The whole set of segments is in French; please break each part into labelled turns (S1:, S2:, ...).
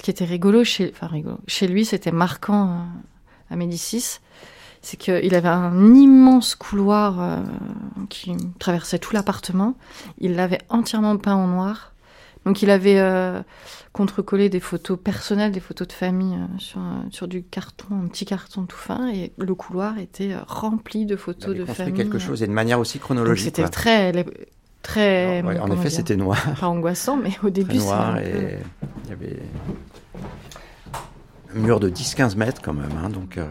S1: ce qui était rigolo chez, enfin rigolo, chez lui, c'était marquant euh, à Médicis, c'est qu'il avait un immense couloir euh, qui traversait tout l'appartement. Il l'avait entièrement peint en noir. Donc il avait euh, contrecollé des photos personnelles, des photos de famille euh, sur, euh, sur du carton, un petit carton tout fin, et le couloir était euh, rempli de
S2: Il
S1: photos
S2: avait
S1: de famille.
S2: quelque chose et de manière aussi chronologique.
S1: c'était très, très.
S2: Ouais, en effet, c'était noir.
S1: pas angoissant, mais au début c'est
S2: noir
S1: peu-
S2: et il y avait un mur de 10-15 mètres quand même. hein, donc, euh,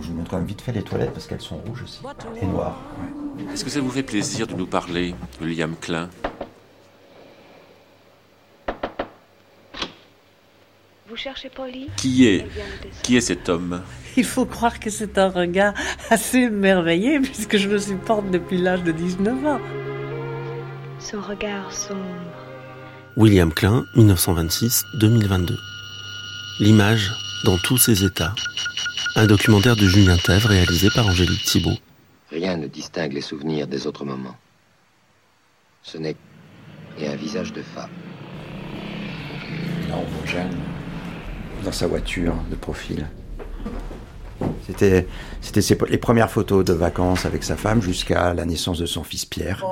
S2: Je vous montre quand même vite fait les toilettes parce qu'elles sont rouges aussi et noires. ouais.
S3: Est-ce que ça vous fait plaisir de nous parler, William Klein?
S4: Vous cherchez Polly
S3: Qui est. Qui est cet homme?
S5: Il faut croire que c'est un regard assez merveilleux puisque je le supporte depuis l'âge de 19 ans.
S4: Son regard sombre.
S6: William Klein, 1926-2022. L'image dans tous ses états. Un documentaire de Julien Thèves réalisé par Angélique Thibault.
S7: Rien ne distingue les souvenirs des autres moments. Ce n'est et un visage de femme.
S2: Là, on voit Jeanne dans sa voiture de profil. C'était, c'était ses- les premières photos de vacances avec sa femme jusqu'à la naissance de son fils Pierre.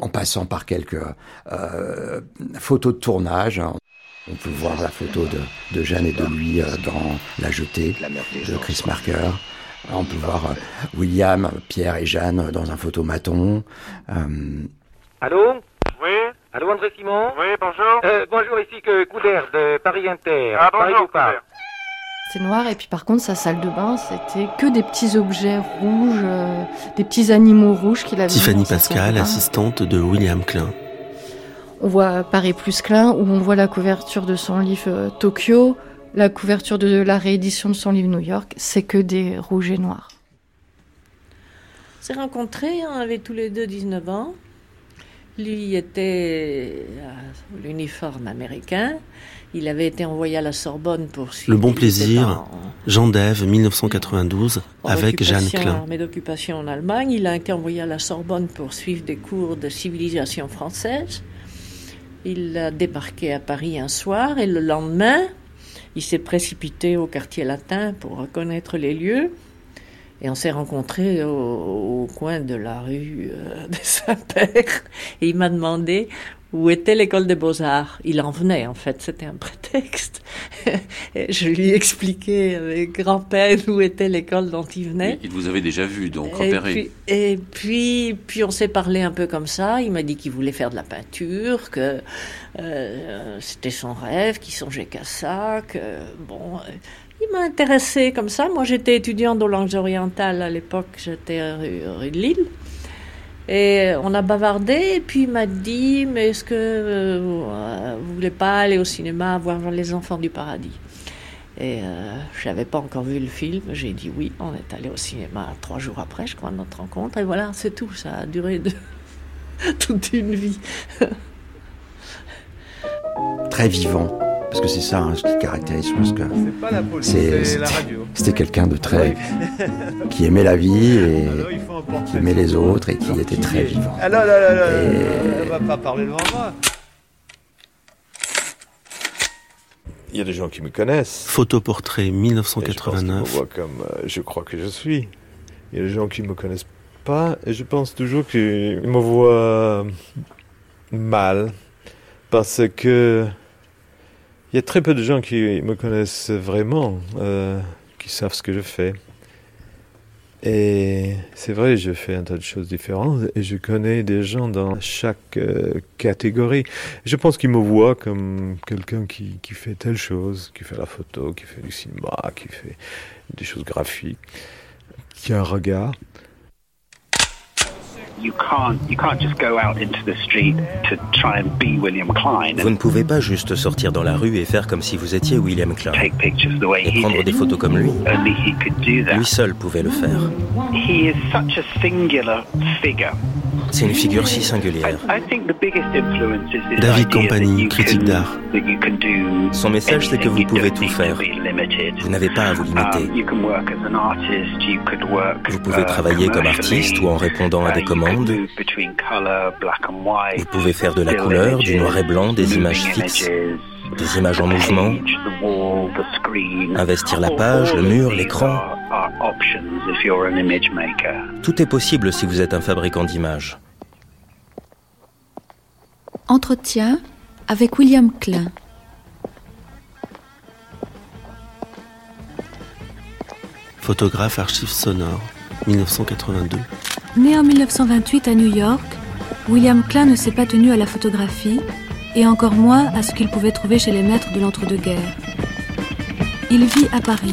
S2: En passant par quelques euh, photos de tournage, on peut voir la photo de, de Jeanne et de lui euh, dans La Jetée de. Chris Marker. On peut voir euh, William, Pierre et Jeanne dans un photomaton. Euh,
S8: Allô? Allô André Simon Oui, bonjour. Euh, bonjour, ici que Couder de Paris Inter. Ah, Paris vous parle.
S1: C'était noir et puis par contre sa salle de bain c'était que des petits objets rouges, euh, des petits animaux rouges qu'il avait.
S6: Tiffany
S1: de
S6: Pascal, assistante de William Klein.
S1: On voit Paris plus Klein où on voit la couverture de son livre euh, Tokyo, la couverture de la réédition de son livre New York, c'est que des rouges et noirs.
S5: On s'est rencontrés, on avait tous les deux 19 ans. Lui était à l'uniforme américain. Il avait été envoyé à la Sorbonne pour suivre.
S6: Le bon plaisir,
S5: en-
S6: Jean Dève, 1992,
S5: en
S6: avec Jeanne Klein.
S5: armée d'occupation en Allemagne. Il a été envoyé à la Sorbonne pour suivre des cours de civilisation française. Il a débarqué à Paris un soir et le lendemain, il s'est précipité au quartier latin pour reconnaître les lieux. Et on s'est rencontrés au, au coin de la rue euh, des Saints-Pères. Et il m'a demandé où était l'école des beaux-arts. Il en venait, en fait, c'était un prétexte. Et je lui ai expliqué avec grand-peine où était l'école dont il venait.
S3: Il vous avait déjà vu, donc,
S5: Et
S3: repéré.
S5: puis, et puis, puis on s'est parlé un peu comme ça. Il m'a dit qu'il voulait faire de la peinture, que euh, c'était son rêve, qu'il songeait qu'à ça, que bon. Euh, il m'a intéressé comme ça. Moi, j'étais étudiante aux langues orientales à l'époque. J'étais rue, de Lille. Et on a bavardé, et puis il m'a dit, mais est-ce que euh, vous voulez pas aller au cinéma voir Les Enfants du Paradis? Et euh, je n'avais pas encore vu le film, j'ai dit oui, on est allé au cinéma trois jours après, je crois, notre rencontre, et voilà, c'est tout, ça a duré toute une vie.
S2: très vivant. Parce que c'est ça hein, ce qui caractérise, je pense que
S9: C'est pas la police,
S2: C'est-
S9: c'est la
S2: c'était-
S9: radio.
S2: c'était quelqu'un de très.
S9: Ah
S2: qui aimait la vie et
S9: Alors, faut un
S2: qui aimait les autres et qui était très vivant.
S9: Ah là là là là,
S2: Et-
S9: elle va pas parler devant moi.
S10: Il y a des gens qui me connaissent.
S6: Photoportrait
S10: Et je pense qu'ils me
S6: 1989.
S10: voient comme euh, je crois que je suis. Il y a des gens qui me connaissent pas et je pense toujours qu'ils me voient mal parce que il y a très peu de gens qui me connaissent vraiment, euh, qui savent ce que je fais. Et c'est vrai, je fais un tas de choses différentes et je connais des gens dans chaque euh, catégorie. Je pense qu'ils me voient comme quelqu'un qui, qui fait telle chose, qui fait la photo, qui fait du cinéma, qui fait des choses graphiques, qui a un regard.
S11: Vous
S12: and
S11: ne pouvez pas juste sortir dans la rue et faire comme si vous étiez William Klein.
S12: take pictures the way
S11: Et
S12: he
S11: prendre
S12: did.
S11: des photos comme lui.
S12: Only he could do that.
S11: Lui seul pouvait le faire.
S12: He is such a singular figure
S11: C'est une figure si singulière.
S12: David
S11: David Compagnie, critique d'art. Son message, c'est que vous pouvez tout faire. Vous n'avez pas à vous limiter. Vous pouvez travailler comme artiste ou en répondant à des commandes. Vous pouvez faire de la couleur, du noir et blanc, des images fixes, des images en mouvement, investir la page, le mur, l'écran. Tout est possible si vous êtes un fabricant d'images.
S13: Entretien avec William Klein.
S6: Photographe archive sonore, 1982.
S14: Né en 1928 à New York, William Klein ne s'est pas tenu à la photographie et encore moins à ce qu'il pouvait trouver chez les maîtres de l'entre-deux-guerres. Il vit à Paris.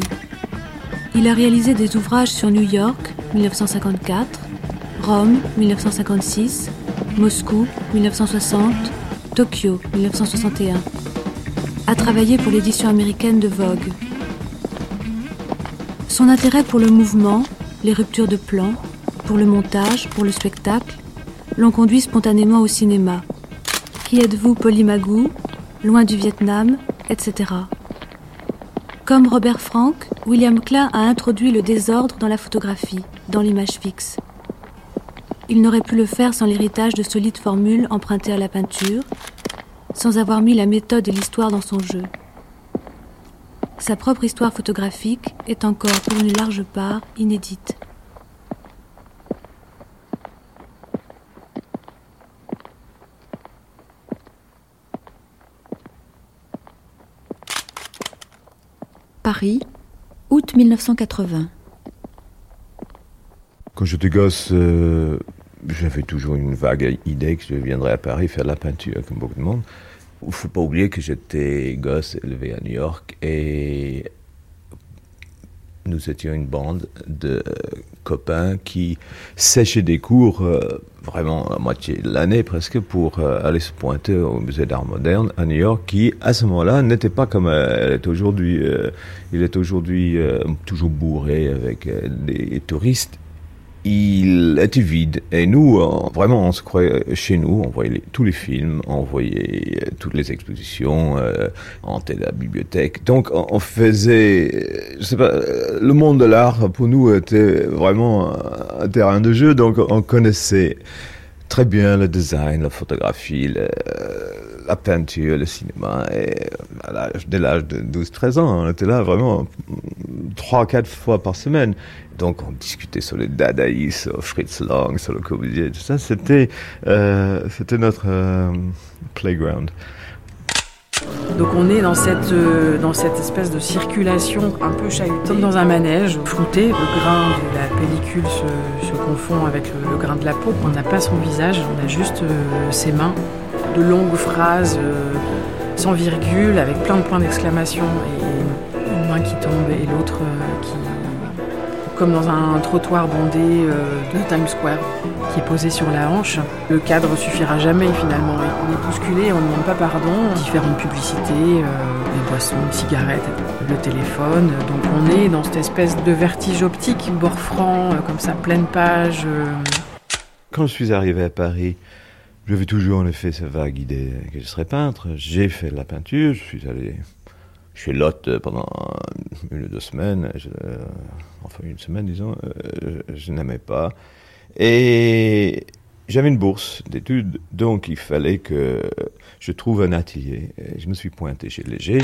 S14: Il a réalisé des ouvrages sur New York, 1954, Rome, 1956, Moscou, 1960, Tokyo, 1961. A travaillé pour l'édition américaine de Vogue. Son intérêt pour le mouvement, les ruptures de plan, pour le montage, pour le spectacle, l'ont conduit spontanément au cinéma. Qui êtes-vous, Polymagou Loin du Vietnam, etc. Comme Robert Frank, William Klein a introduit le désordre dans la photographie, dans l'image fixe. Il n'aurait pu le faire sans l'héritage de solides formules empruntées à la peinture, sans avoir mis la méthode et l'histoire dans son jeu. Sa propre histoire photographique est encore pour une large part inédite.
S13: Paris, août 1980.
S10: Quand j'étais gosse, euh, j'avais toujours une vague idée que je viendrais à Paris faire de la peinture, comme beaucoup de monde. Il faut pas oublier que j'étais gosse élevé à New York et nous étions une bande de copains qui séchaient des cours euh, vraiment la moitié de l'année presque pour euh, aller se pointer au musée d'art moderne à New York qui à ce moment-là n'était pas comme euh, elle est aujourd'hui. Euh, il est aujourd'hui euh, toujours bourré avec euh, des touristes il était vide. Et nous, euh, vraiment, on se croyait chez nous, on voyait tous les films, on voyait euh, toutes les expositions, euh, on était à la bibliothèque. Donc, on, faisait, euh, je sais pas, euh, le monde de l'art, pour nous, était vraiment un, un terrain de jeu. Donc, on connaissait très bien le design, la photographie, le- la peinture, le cinéma. Et à dès l'âge de 12-13 ans, on était là vraiment trois, quatre fois par semaine. Donc on discutait sur les dadaïstes, sur Fritz Lang, sur le Corbusier, tout ça. C'était, euh, c'était notre euh, playground.
S15: Donc on est dans cette, euh, dans cette espèce de circulation un peu chahutée, comme dans un manège flouté. Le grain de la pellicule se, confond avec le, le grain de la peau. On n'a pas son visage, on a juste ses mains. De longues phrases euh, sans virgule, avec plein de points d'exclamation et une main qui tombe et l'autre euh, qui... Comme dans un trottoir bondé euh, de Times Square qui est posé sur la hanche. Le cadre suffira jamais finalement. On est bousculé, on ne demande pas pardon. Différentes publicités, des boissons, des cigarettes, le téléphone. Donc on est dans cette espèce de vertige optique, bord franc, comme ça, pleine page.
S10: Quand je suis arrivé à Paris, j'avais toujours en effet cette vague idée que je serais peintre. J'ai fait de la peinture, je suis allé chez Lotte pendant une ou deux semaines, je- euh, enfin une semaine disons, euh, je, je n'aimais pas. Et j'avais une bourse d'études, donc il fallait que je trouve un atelier. Et je me suis pointé chez Léger.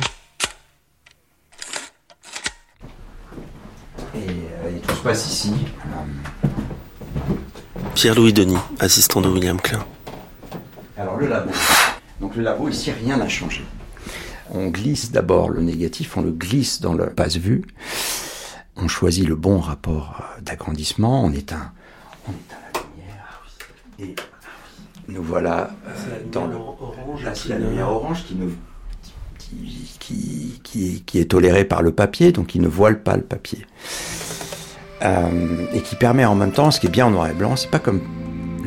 S2: Et, euh, et tout se passe ici.
S6: Pierre-Louis Denis, assistant de William Klein.
S2: Alors le labo. Donc le labo, ici, rien n'a changé. On glisse d'abord le négatif, on le glisse dans le passe-vue. On choisit le bon rapport euh, d'agrandissement, on éteint, on éteint la lumière. Et nous voilà euh, dans le Là, c'est la lumière orange qui, ne, qui, qui, qui, qui est tolérée par le papier, donc qui ne voile pas le papier. Euh, et qui permet en même temps, ce qui est bien en noir et blanc, c'est pas comme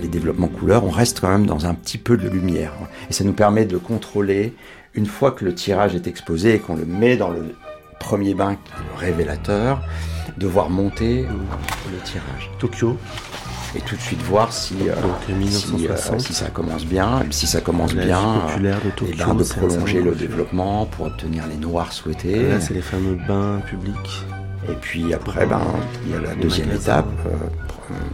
S2: les développements couleurs, on reste quand même dans un petit peu de lumière. Et ça nous permet de contrôler, une fois que le tirage est exposé et qu'on le met dans le premier bain, le révélateur, de voir monter le tirage.
S6: Tokyo.
S2: et tout de suite voir si, euh, si, euh, si, ça commence bien. Si ça commence bien,
S6: populaire de,
S2: et ben, de prolonger le développement pour obtenir les noirs souhaités.
S6: Là, c'est les fameux bains publics.
S2: Et puis après, ben, il y a la deuxième étape, euh,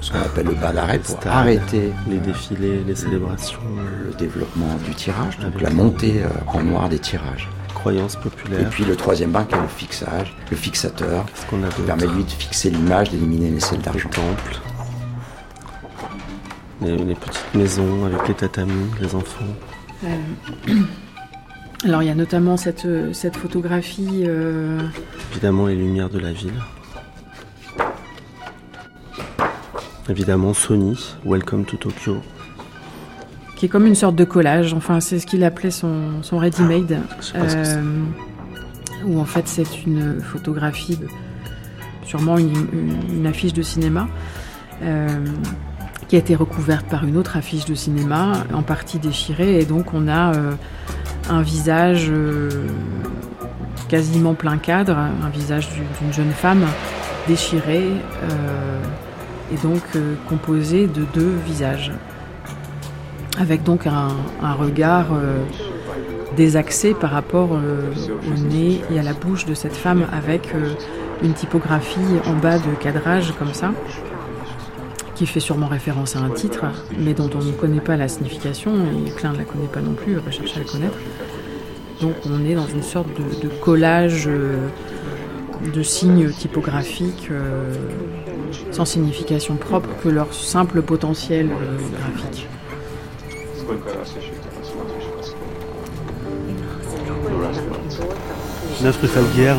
S2: ce qu'on appelle le bain d'arrêt, pour arrêter
S6: les défilés, les célébrations,
S2: le développement du tirage, donc la montée en noir des tirages.
S6: Croyance populaire.
S2: Et puis le troisième bain qui est le fixage, le fixateur,
S6: ce qu'on a
S2: qui permet lui de fixer l'image, d'éliminer les selles d'argent.
S6: temple, les, les, petites maisons avec les tatamis, les enfants.
S15: Euh... Alors il y a notamment cette, cette photographie. Euh...
S6: Évidemment les lumières de la ville. Évidemment Sony, Welcome to Tokyo.
S15: Qui est comme une sorte de collage, enfin c'est ce qu'il appelait son, son ready-made. Euh, où en fait c'est une photographie, sûrement une, une, une, affiche de cinéma. Euh, qui a été recouverte par une autre affiche de cinéma, en partie déchirée, et donc on a euh, un visage euh, quasiment plein cadre, un visage d'une jeune femme déchirée, euh, et donc composé de deux visages, avec donc un, regard désaxé par rapport au nez et à la bouche de cette femme, avec une typographie en bas de cadrage comme ça qui fait sûrement référence à un titre, mais dont on ne connaît pas la signification, et Klein ne la connaît pas non plus, il va chercher à la connaître. Donc on est dans une sorte de, collage euh, de signes typographiques euh, sans signification propre que leur simple potentiel euh, graphique.
S6: Neuf rue Falguière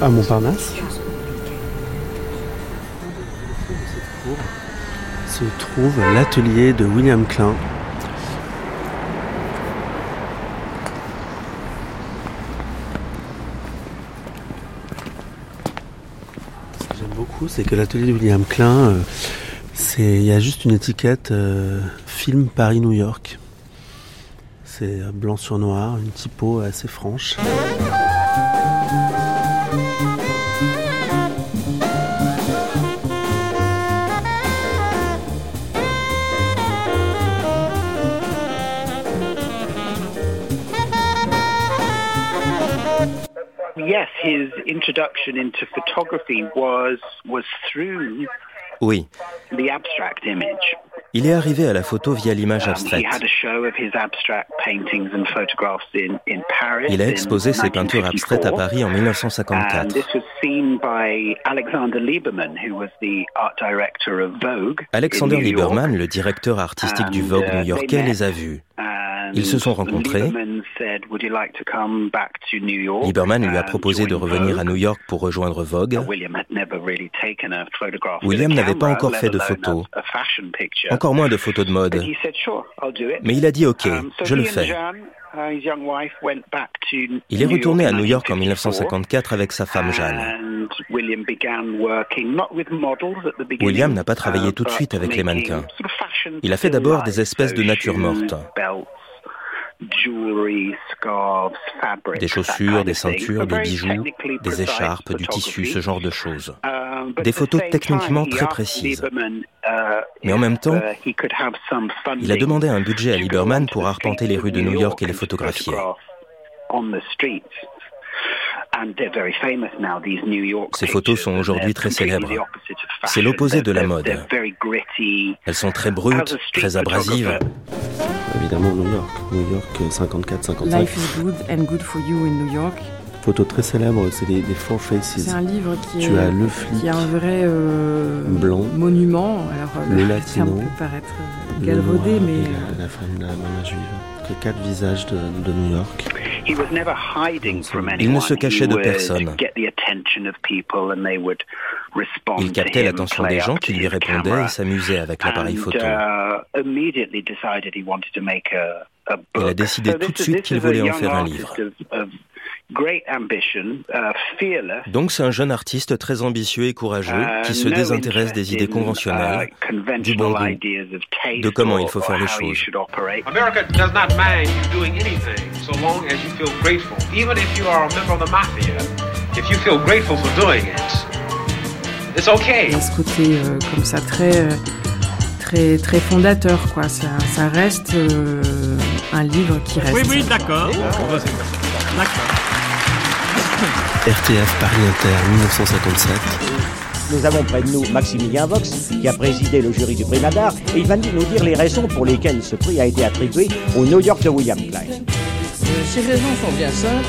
S6: à Montparnasse. se trouve l'atelier de William Klein. Ce que j'aime beaucoup, c'est que l'atelier de William Klein, euh, il y a juste une étiquette euh, film Paris-New York. C'est blanc sur noir, une typo assez franche.
S11: Oui.
S12: the abstract image.
S11: Il est arrivé à la photo via l'image
S12: Um,
S11: abstraite.
S12: he had a show of his abstract paintings and photographs in, in Paris.
S11: Il a
S12: in
S11: exposé ses peintures abstraites à
S12: 1954.
S11: Paris en
S12: And
S11: 1954.
S12: this was seen by Alexander Lieberman,
S11: le directeur artistique du Vogue
S12: uh,
S11: new-yorkais, les a vus. Ils se sont rencontrés.
S12: Lieberman
S11: lui a proposé de revenir à? New York pour rejoindre Vogue.
S12: William
S11: n'avait pas encore fait de photos, encore moins de photos de mode. Mais il a dit OK,
S12: Um,
S11: je le fais.
S12: Uh,
S11: Il est retourné à New York en
S12: 1954,
S11: 1954 avec sa femme Jeanne.
S12: William
S11: n'a pas travaillé
S12: uh,
S11: tout de suite avec les mannequins. Il a fait d'abord des espèces de
S12: so
S11: nature Des chaussures, des ceintures, des bijoux, des écharpes, du tissu, ce genre de choses.
S12: But
S11: Des photos techniquement très précises.
S12: Uh,
S11: Mais en même temps,
S12: uh,
S11: Il a demandé un budget à Lieberman pour arpenter les rues de New York et les photographier.
S12: Photograph on the streets. And they're very famous now, these New York
S11: Ces photos sont aujourd'hui
S12: they're
S11: très célèbres.
S12: the opposite of
S11: C'est
S12: fashion.
S11: l'opposé de la
S12: They're-
S11: mode.
S12: they're very gritty.
S11: Elles sont très brutes, très abrasives.
S6: Évidemment New York. New York euh, 54-55.
S15: Life is good and good for you in New York.
S6: Photo très célèbre, c'est les, les Four Faces.
S15: C'est un livre qui
S6: Tu
S15: est,
S6: as le flic,
S15: qui est un vrai euh,
S6: Blanc.
S15: monument. Alors, euh,
S6: Le
S15: terme
S6: latino.
S15: peut paraître euh, galvaudé, mais euh,
S6: la, la femme, la maman juive. Les quatre visages de, de New York.
S12: he was never hiding from
S11: Il ne se cachait de personne. Il captait l'attention des gens qui lui répondaient et s'amusaient avec l'appareil photo.
S12: uh.
S11: Il a décidé tout de suite qu'il voulait en faire un livre.
S12: Uh, fearless,
S11: Donc c'est un jeune artiste très ambitieux et courageux qui se
S12: uh,
S11: désintéresse des idées
S12: in,
S11: conventionnelles,
S12: uh,
S11: du bon
S12: conventional
S11: goût,
S12: ideas of taste
S11: de comment il faut faire les choses.
S12: should operate.
S16: America does not mind you doing anything so long as you feel grateful. Even if you are a member of the mafia, if you feel grateful for doing it, it's okay.
S15: il y a ce côté euh, comme ça très, euh, très très fondateur, quoi. Ça, ça reste euh, un livre qui reste.
S16: Oui, oui, d'accord. D'accord.
S11: RTF Paris Inter 1957.
S17: Nous avons près de nous Maximilien Vox, qui a présidé le jury du prix Nadar, et il va nous dire les raisons pour lesquelles ce prix a été attribué au New York de William Klein.
S18: Ces raisons sont bien simples,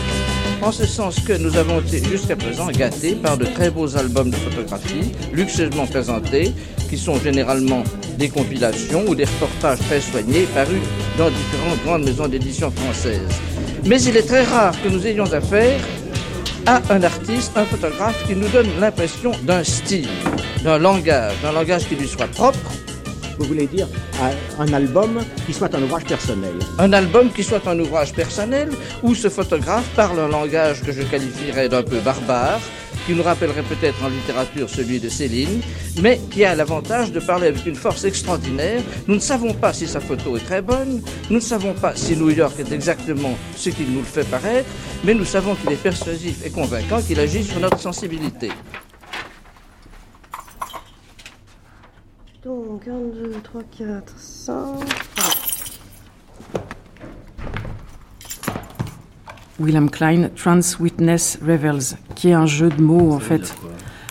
S18: en ce sens que nous avons été jusqu'à présent gâtés par de très beaux albums de photographie, luxueusement présentés, qui sont généralement des compilations ou des reportages très soignés parus dans différentes grandes maisons d'édition françaises. Mais il est très rare que nous ayons affaire à un artiste, un photographe qui nous donne l'impression d'un style, d'un langage, d'un langage qui lui soit propre.
S17: Vous voulez dire un album qui soit un ouvrage personnel
S18: Un album qui soit un ouvrage personnel où ce photographe parle un langage que je qualifierais d'un peu barbare, qui nous rappellerait peut-être en littérature celui de Céline, mais qui a l'avantage de parler avec une force extraordinaire. Nous ne savons pas si sa photo est très bonne, nous ne savons pas si New York est exactement ce qu'il nous le fait paraître, mais nous savons qu'il est persuasif et convaincant, qu'il agit sur notre sensibilité.
S19: Donc, 1, 2, 3, 4, 5.
S15: William Klein, Trans Witness Revels, qui est un jeu de mots en fait.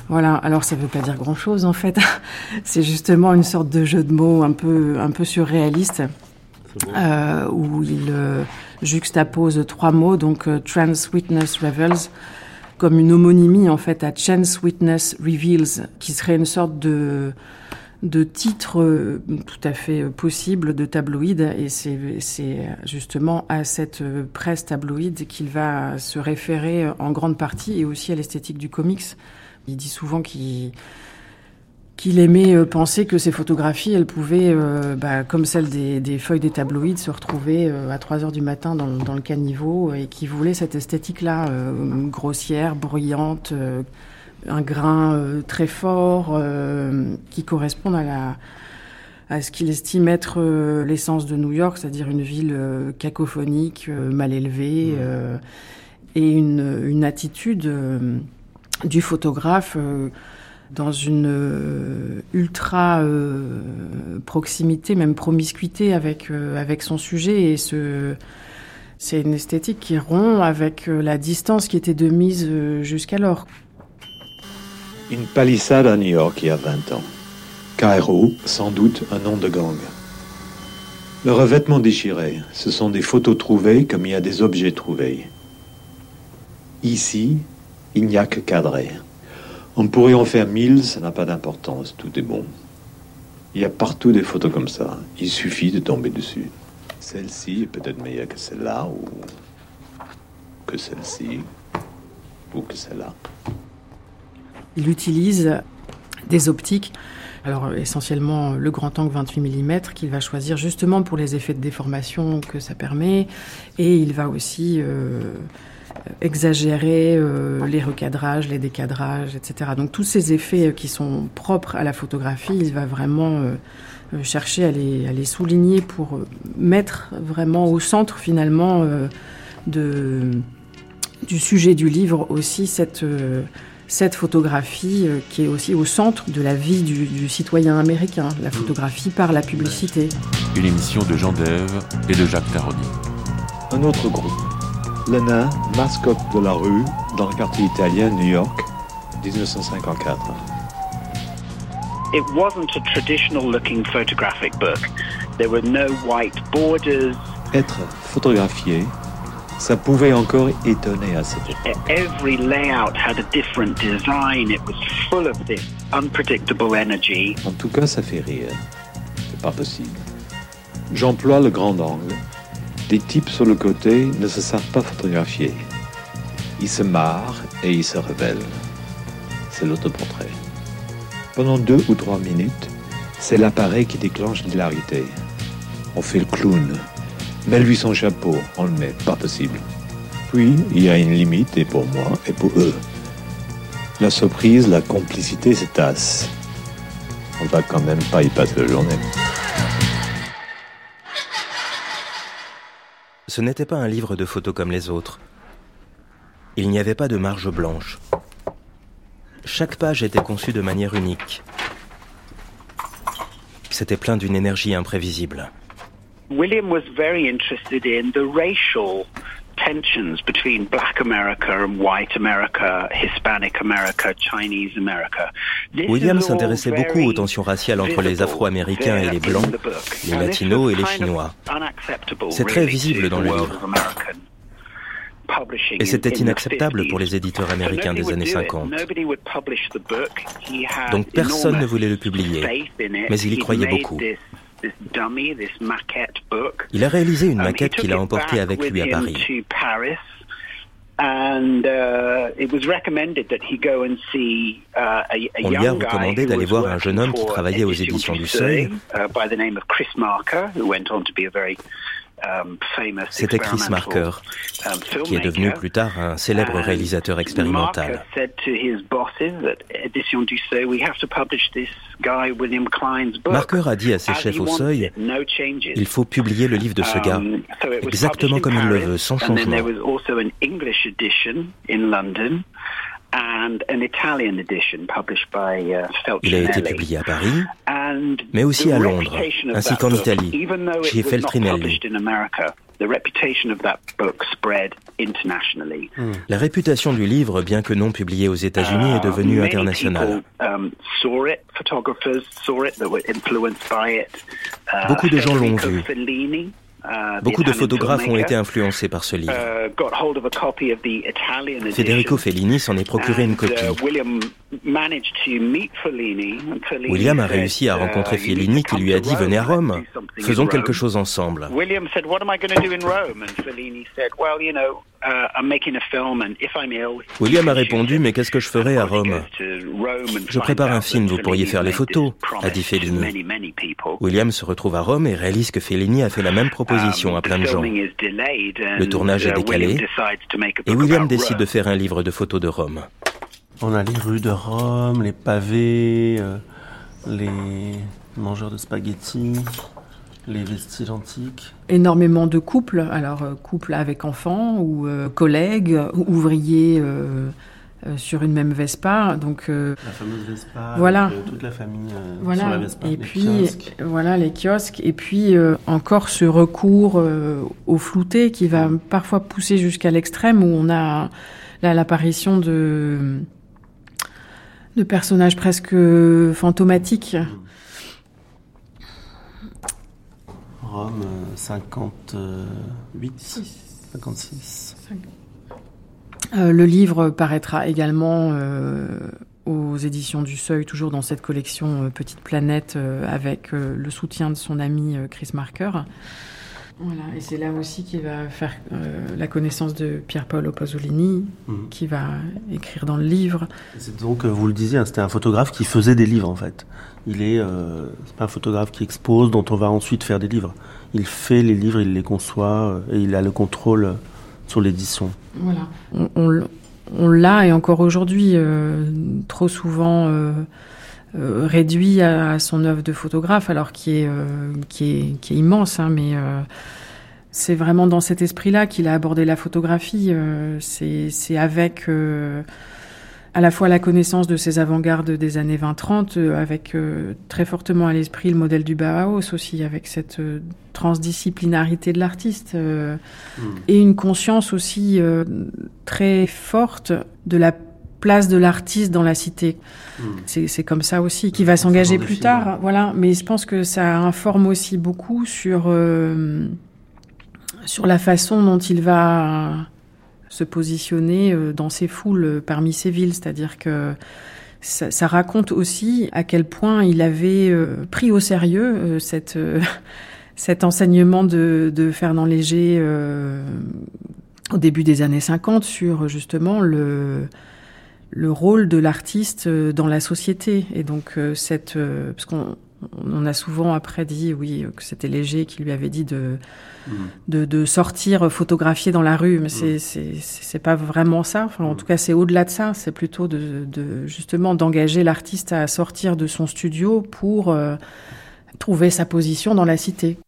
S15: Voilà, alors ça veut pas dire grand chose en fait. C'est justement une sorte de jeu de mots un peu, un peu surréaliste, euh, où il euh, juxtapose trois mots, donc euh, Trans Witness Revels, comme une homonymie en fait à Chance Witness Reveals, qui serait une sorte de de titres euh, tout à fait euh, possibles de tabloïd et c'est justement à cette euh, presse tabloïde qu'il va se référer en grande partie et aussi à l'esthétique du comics. Il dit souvent qu'il qu'il aimait penser que ces photographies, elles pouvaient, bah, comme celles des, des, feuilles des tabloïds, se retrouver à 3 heures du matin dans, dans le caniveau et qu'il voulait cette esthétique-là, grossière, bruyante, un grain euh, très fort euh, qui correspond à la à ce qu'il estime être euh, l'essence de New York, c'est-à-dire une ville cacophonique, mal élevée, et une, une attitude du photographe dans une ultra proximité, même promiscuité avec avec son sujet et ce c'est une esthétique qui rompt avec la distance qui était de mise jusqu'alors.
S20: Une palissade à New York il y a 20 ans. Cairo, sans doute un nom de gang. Le revêtement déchiré, ce sont des photos trouvées comme il y a des objets trouvés. Ici, il n'y a que cadré. On pourrait en faire mille, ça n'a pas d'importance, tout est bon. Il y a partout des photos comme ça, il suffit de tomber dessus. Celle-ci est peut-être meilleure que celle-là, ou que celle-ci, ou que celle-là.
S15: Il utilise des optiques, alors essentiellement le grand angle 28 mm qu'il va choisir justement pour les effets de déformation que ça permet, et il va aussi euh, exagérer euh, les recadrages, les décadrages, etc. Donc tous ces effets qui sont propres à la photographie, il va vraiment euh, chercher à les, souligner pour mettre vraiment au centre finalement du sujet du livre aussi cette cette photographie euh, qui est aussi au centre de la vie du, citoyen américain, la photographie par la publicité.
S3: Une émission de Jean Dève et de Jacques Taroni.
S20: Un autre groupe, le nain, mascotte de la rue, dans le quartier italien New York, 1954.
S12: It wasn't a traditional looking photographic book. There were no white borders.
S20: Être photographié ça pouvait encore étonner à cette époque.
S12: Every layout had a different design. It was full of this unpredictable energy.
S20: En tout cas, ça fait rire. C'est pas possible. J'emploie le grand angle. Des types sur le côté ne se savent pas photographier. Ils se marrent et ils se rebellent. C'est l'autoportrait. Pendant deux ou trois minutes, c'est l'appareil qui déclenche l'hilarité. On fait le clown, Mets-lui son chapeau, on le met, pas possible. Puis, il y a une limite, et pour moi, et pour eux. La surprise, la complicité se tasse. On va quand même pas y passer la journée.
S11: Ce n'était pas un livre de photos comme les autres. Il n'y avait pas de marge blanche. Chaque page était conçue de manière unique. c'était plein d'une énergie imprévisible.
S12: William was very interested in the racial tensions between black America and white America, Hispanic America, Chinese America. This
S11: William
S12: is all
S11: s'intéressait beaucoup aux tensions raciales entre les Afro-Américains et les Blancs, les Latinos et les Chinois. C'est très visible dans le livre. Et c'était inacceptable
S12: 50s.
S11: pour les éditeurs américains des années
S12: do it.
S11: 50.
S12: Nobody would publish the book. He had
S11: Donc personne ne voulait le publier, mais il y croyait beaucoup.
S12: This- this dummy, this maquette book.
S11: Il a réalisé une
S12: Um,
S11: maquette qu'il a emportée avec lui à Paris.
S12: uh, uh,
S11: On lui a recommandé d'aller voir un jeune homme qui travaillait aux éditions du Seuil.
S12: Um,
S11: C'était Chris Marker,
S12: um,
S11: qui est devenu plus tard un célèbre réalisateur expérimental.
S12: Marker
S11: a dit à ses chefs
S12: he
S11: au seuil, il faut publier le livre de ce gars,
S12: Um,
S11: exactement comme
S12: in
S11: il le veut, sans changement. Il a été publié à Paris,
S12: And
S11: mais aussi
S12: the
S11: à Londres,
S12: reputation of
S11: ainsi qu'en
S12: book,
S11: Italie,
S12: even though
S11: chez
S12: it was not
S11: Feltrinelli.
S12: published in America, the reputation of that book spread internationally.
S11: La réputation du livre, bien que non publié aux États-Unis, est devenue
S12: Uh, many
S11: internationale.
S12: people, saw it, photographers saw it that were influenced by it. Uh,
S11: Beaucoup de gens l'ont vu.
S12: Uh, the
S11: Beaucoup de photographes ont été influencés par ce livre.
S12: uh, edition.
S11: Federico Fellini s'en est procuré une
S12: And,
S11: copie.
S12: uh, William
S11: a réussi à
S12: uh,
S11: rencontrer Fellini qui lui a dit venez à
S12: Rome,
S11: faisons quelque
S12: Rome."
S11: chose ensemble.
S12: William said, "What am I going to do in Rome?" And Fellini said, "Well, you know, uh, I'm making a film, and if I'm ill,
S11: William a répondu mais qu'est-ce que je ferai à Rome Je prépare un film, vous pourriez faire les photos, a dit Fellini.
S12: Many, many people.
S11: William se retrouve à Rome et réalise que Fellini a fait la même proposition
S12: Um,
S11: à plein
S12: the
S11: de gens.
S12: filming is delayed, and,
S11: Le tournage est
S12: uh,
S11: décalé
S12: William decides to make a
S11: et
S12: book
S11: William décide de faire un livre de photos de Rome.
S6: On a les rues de Rome, les pavés, euh, les mangeurs de spaghettis, les vestiges antiques.
S15: énormément de couples, alors euh, couples avec enfants ou euh, collègues, ou ouvriers euh, euh, sur une même Vespa. Donc
S6: La fameuse Vespa,
S15: Voilà.
S6: avec, toute la famille sur la Vespa.
S15: et
S6: les
S15: puis
S6: kiosques.
S15: voilà les kiosques. Et puis encore ce recours au flouté qui va parfois pousser jusqu'à l'extrême où on a l'apparition de de personnages presque fantomatiques.
S6: Rome, euh, 58, 56.
S15: Euh, le livre paraîtra également euh, aux éditions du Seuil, toujours dans cette collection euh, Petite Planète, euh, avec euh, le soutien de son ami euh, Chris Marker. Voilà, et c'est là aussi qu'il va faire euh, la connaissance de Pierre-Paolo Pasolini,
S6: Mhm.
S15: qui va écrire dans le livre.
S6: C'est donc, euh, vous le disiez, hein, c'était un photographe qui faisait des livres en fait. Il est, euh, pas un photographe qui expose, dont on va ensuite faire des livres. Il fait les livres, il les conçoit euh, et il a le contrôle euh, sur l'édition.
S15: Voilà. On, on l- on l'a et encore aujourd'hui euh, trop souvent euh, euh, réduit à, à son œuvre de photographe, alors qui est, euh, qui est, qui est immense, hein, mais euh, c'est vraiment dans cet esprit-là qu'il a abordé la photographie. euh, c'est c'est avec euh, à la fois la connaissance de ces avant-gardes des années 20-30, euh, avec euh, très fortement à l'esprit le modèle du Bauhaus aussi, avec cette euh, transdisciplinarité de l'artiste, euh, et une conscience aussi euh, très forte de la place de l'artiste dans la cité. C'est c'est comme ça aussi, qui va s'engager plus tard. Voilà, mais je pense que ça informe aussi beaucoup sur euh, sur la façon dont il va se positionner euh, dans ces foules euh, parmi ces villes. C'est-à-dire que ça, raconte aussi à quel point il avait euh, pris au sérieux cette, cet enseignement de, de Fernand Léger au début des années 50 sur justement le, le rôle de l'artiste dans la société. Et donc, cette, parce qu'on on a souvent après dit, oui, que c'était Léger qui lui avait dit de, de, de sortir photographier dans la rue, mais c'est c'est c'est pas vraiment ça. Enfin, en tout cas, c'est au-delà de ça. C'est plutôt de, de justement d'engager l'artiste à sortir de son studio pour euh, trouver sa position dans la cité.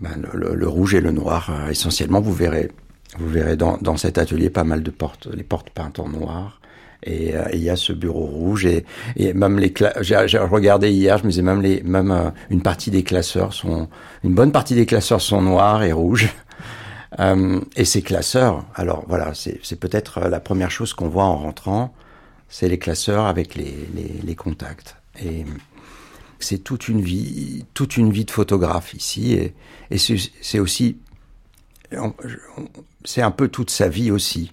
S2: Ben, le, le- le rouge et le noir, euh, essentiellement, vous verrez, vous verrez dans, dans cet atelier pas mal de portes, les portes peintes en noir, Et euh, il y a ce bureau rouge et, et même les j'ai regardé hier, je me disais même les même euh, une partie des classeurs sont une bonne partie des classeurs sont noirs et rouges. Euh, et ces classeurs, alors voilà, c'est peut-être la première chose qu'on voit en rentrant, c'est les classeurs avec les, les, les contacts. Et c'est toute une vie, toute une vie de photographe ici, et, et c'est aussi, c'est un peu toute sa vie aussi.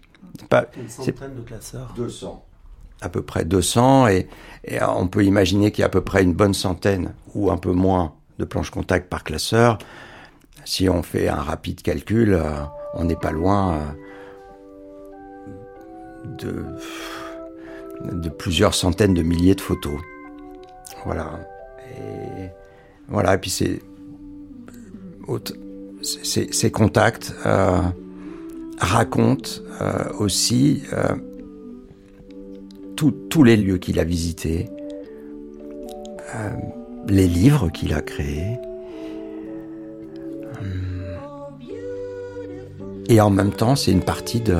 S6: Pas, une centaine de classeurs.
S2: 200. À peu près 200, et, et on peut imaginer qu'il y a à peu près une bonne centaine, ou un peu moins, de planches contact par classeur. Si on fait un rapide calcul, euh, on n'est pas loin euh, de, de plusieurs centaines de milliers de photos. Voilà. Et voilà, et puis c'est ces contacts euh, racontent euh, aussi euh, tous les lieux qu'il a visités, euh, les livres qu'il a créés. Et en même temps, c'est une partie de...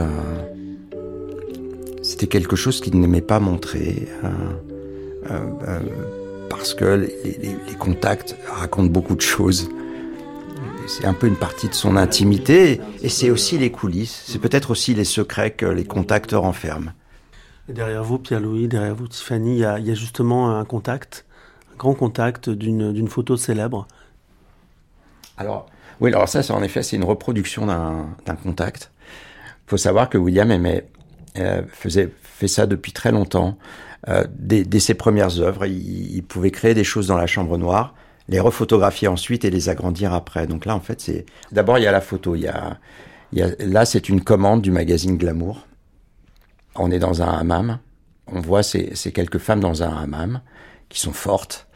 S2: C'était quelque chose qu'il n'aimait pas montrer. parce que les, contacts racontent beaucoup de choses. C'est un peu une partie de son intimité et c'est aussi les coulisses. C'est peut-être aussi les secrets que les contacts renferment.
S6: Et derrière vous, Pierre-Louis, derrière vous, Tiffany, il y, a, justement un contact, un grand contact d'une photo célèbre.
S2: Alors, oui, alors ça, en effet, c'est une reproduction d'un contact. Il faut savoir que William aimait, euh, faisait, fait ça depuis très longtemps. Euh, dès, ses premières œuvres, il, pouvait créer des choses dans la chambre noire les refotographier ensuite et les agrandir après. Donc là, en fait, c'est d'abord il y a la photo. Il y a, il y a... là, c'est une commande du magazine Glamour. On est dans un hammam. On voit ces, ces quelques femmes dans un hammam qui sont fortes.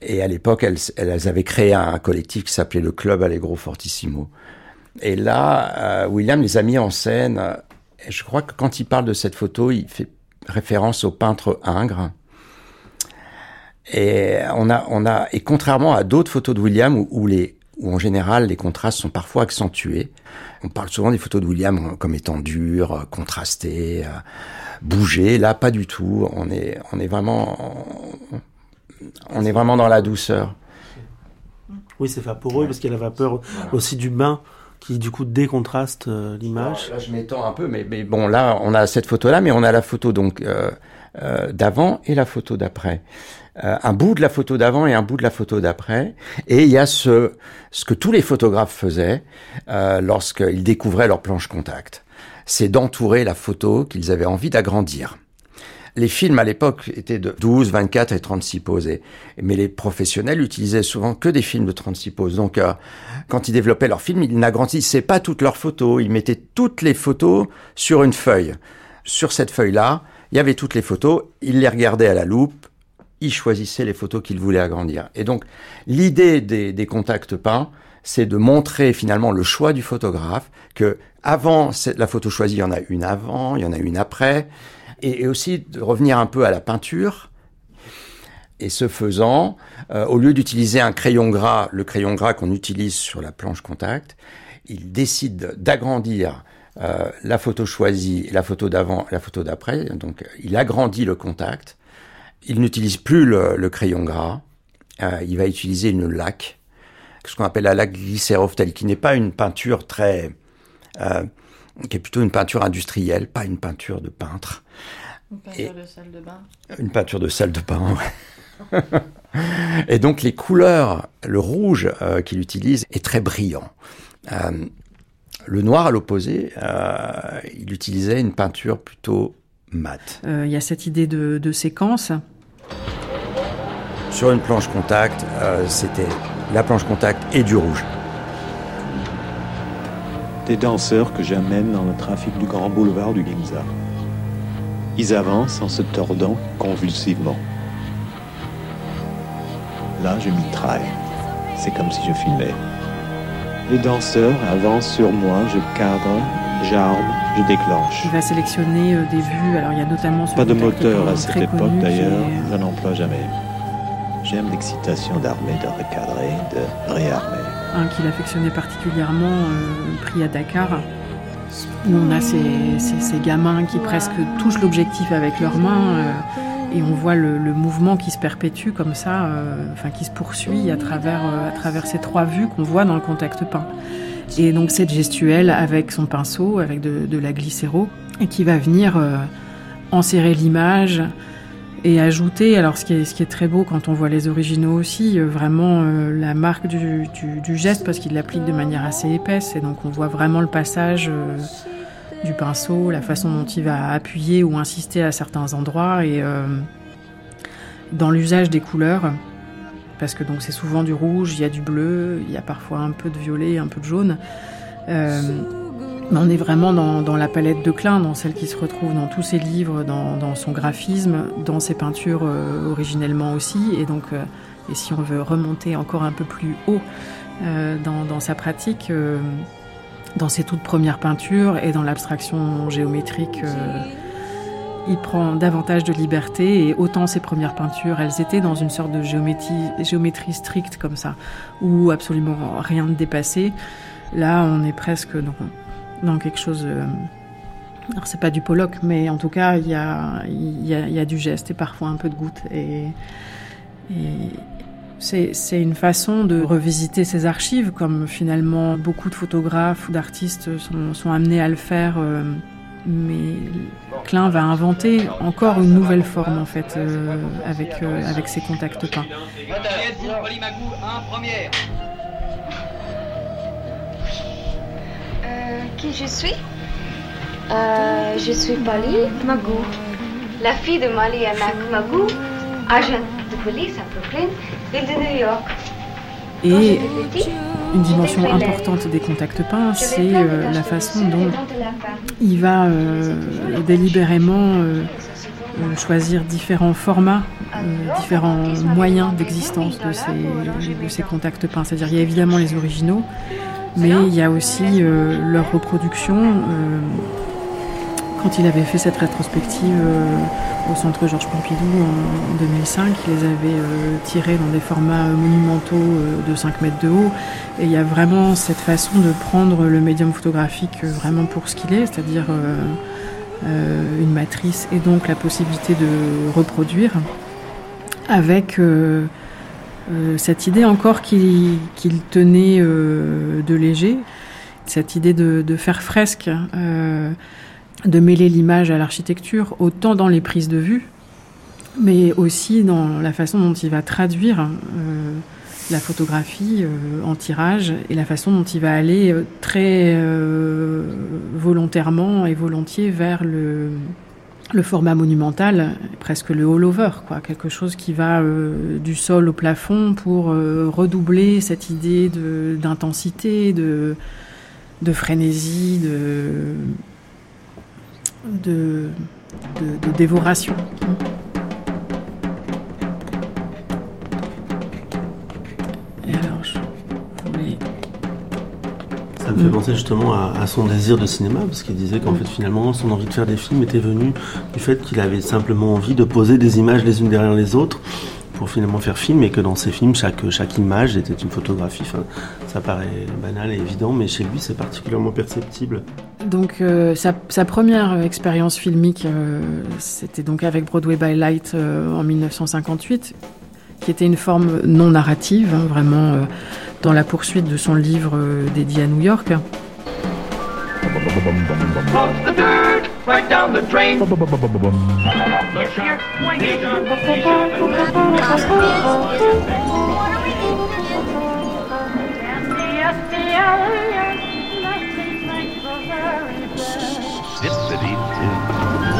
S2: Et à l'époque, elles, elles avaient créé un collectif qui s'appelait le Club Allegro Fortissimo. Et là, euh, William les a mis en scène. Et je crois que quand il parle de cette photo, il fait référence au peintre Ingres, et on a, on a, et contrairement à d'autres photos de William où, où, les, où en général les contrastes sont parfois accentués, on parle souvent des photos de William comme étant dures, contrastées, euh, bougées. Là, pas du tout. On est, on est vraiment, on est vraiment dans la douceur.
S6: Oui, c'est vaporeux parce qu'il y a la vapeur aussi du bain qui du coup décontraste euh, l'image.
S2: Là, je m'étends un peu, mais, mais, bon, là, on a cette photo-là, mais on a la photo donc euh, euh, d'avant et la photo d'après. Euh, un bout de la photo d'avant et un bout de la photo d'après. Et il y a ce, ce que tous les photographes faisaient euh, lorsqu'ils découvraient leur planche contact. C'est d'entourer la photo qu'ils avaient envie d'agrandir. Les films à l'époque étaient de 12, 24 et 36 poses. mais les professionnels utilisaient souvent que des films de 36 poses. Donc, euh, quand ils développaient leurs films, ils n'agrandissaient pas toutes leurs photos. Ils mettaient toutes les photos sur une feuille. Sur cette feuille-là, il y avait toutes les photos. Ils les regardaient à la loupe il choisissait les photos qu'il voulait agrandir. Et donc, l'idée des, contacts peints, c'est de montrer finalement le choix du photographe, que avant la photo choisie, il y en a une avant, il y en a une après, et, aussi de revenir un peu à la peinture. Et ce faisant, euh, au lieu d'utiliser un crayon gras, le crayon gras qu'on utilise sur la planche contact, il décide d'agrandir euh, la photo choisie, la photo d'avant, la photo d'après. Donc, il agrandit le contact il n'utilise plus le, crayon gras. Euh, il va utiliser une laque, ce qu'on appelle la laque glycérophthale, qui n'est pas une peinture très, euh, qui est plutôt une peinture industrielle, pas une peinture de peintre.
S1: Une peinture de salle de bain.
S2: Une peinture de salle de bain. Ouais. Et donc les couleurs, le rouge euh, qu'il utilise est très brillant. le noir, à l'opposé, il utilisait une peinture plutôt mate.
S15: Il y a cette idée de, de séquence
S2: sur une planche contact, euh, c'était la planche contact et du rouge.
S20: Des danseurs que j'amène dans le trafic du grand boulevard du Ginza. Ils avancent en se tordant convulsivement. Là, je mitraille. C'est comme si je filmais. Les danseurs avancent sur moi, je cadre, j'arme, je déclenche.
S15: Il va sélectionner euh, des vues, alors il y a notamment...
S20: Pas de moteur à cette époque d'ailleurs, je n'en emploie jamais. J'aime l'excitation d'armer, de recadrer, de réarmer.
S15: Un qu'il affectionnait particulièrement, euh, pris à Dakar. où on a ces, ces, gamins qui presque touchent l'objectif avec leurs mains. Euh, et on voit le, mouvement qui se perpétue comme ça, euh, enfin qui se poursuit à travers, à travers ces trois vues qu'on voit dans le contact peint. Et donc cette gestuelle avec son pinceau, avec de, la glycéro, et qui va venir enserrer l'image, et ajouter, alors ce qui, est, très beau quand on voit les originaux aussi, euh, vraiment euh, la marque du, du, geste parce qu'il l'applique de manière assez épaisse. Et donc on voit vraiment le passage euh, du pinceau, la façon dont il va appuyer ou insister à certains endroits. Et dans l'usage des couleurs parce que donc c'est souvent du rouge, il y a du bleu, il y a parfois un peu de violet, un peu de jaune on est vraiment dans, la palette de Klein, dans celle qui se retrouve dans tous ses livres, dans, son graphisme, dans ses peintures euh, originellement aussi. Et donc, euh, et si on veut remonter encore un peu plus haut euh, dans, sa pratique, dans ses toutes premières peintures et dans l'abstraction géométrique, il prend davantage de liberté. Et autant ses premières peintures, elles étaient dans une sorte de géométrie, stricte comme ça, où absolument rien ne dépassait. Là, on est presque dans quelque chose. Euh, alors c'est pas du Pollock, mais en tout cas il y a, y, a, du geste et parfois un peu de goutte. Et, c'est une façon de revisiter ses archives, comme finalement beaucoup de photographes ou d'artistes sont, amenés à le faire. Euh, mais Klein va inventer encore une nouvelle forme en fait euh, avec, avec ses contacts peints.
S21: qui je suis? Euh, Je suis Pali Magou, la fille de Mali Magou, agent de police à Brooklyn, ville de New York.
S15: Et une dimension importante des contacts peints, c'est euh, la façon dont il va euh, délibérément choisir différents formats, différents moyens d'existence de ces, de ces contacts peints. C'est-à-dire, il y a évidemment les originaux, mais il y a aussi euh, leur reproduction. Euh, quand il avait fait cette rétrospective euh, au centre Georges Pompidou en, 2005, il les avait tirés dans des formats monumentaux de 5 mètres de haut. Et il y a vraiment cette façon de prendre le médium photographique vraiment pour ce qu'il est, c'est-à-dire une matrice et donc la possibilité de reproduire avec euh, cette idée encore qu'il tenait euh, de léger, cette idée de, faire fresque, euh, de mêler l'image à l'architecture, autant dans les prises de vue, mais aussi dans la façon dont il va traduire la photographie en tirage et la façon dont il va aller très volontairement et volontiers vers le, format monumental, presque le all-over, quoi, quelque chose qui va euh, du sol au plafond pour euh, redoubler cette idée d'intensité, de, frénésie, de, de, de dévoration.
S6: Ça me fait penser justement à, son désir de cinéma, parce qu'il disait qu'en fait finalement son envie de faire des films était venue du fait qu'il avait simplement envie de poser des images les unes derrière les autres pour finalement faire film et que dans ses films chaque, chaque image était une photographie. ça paraît banal et évident, mais chez lui c'est particulièrement perceptible.
S15: Donc euh, sa, première expérience filmique, euh, c'était donc avec Broadway by Light euh, en 1958, qui était une forme non narrative, hein, vraiment dans la poursuite de son livre euh, dédié à New York.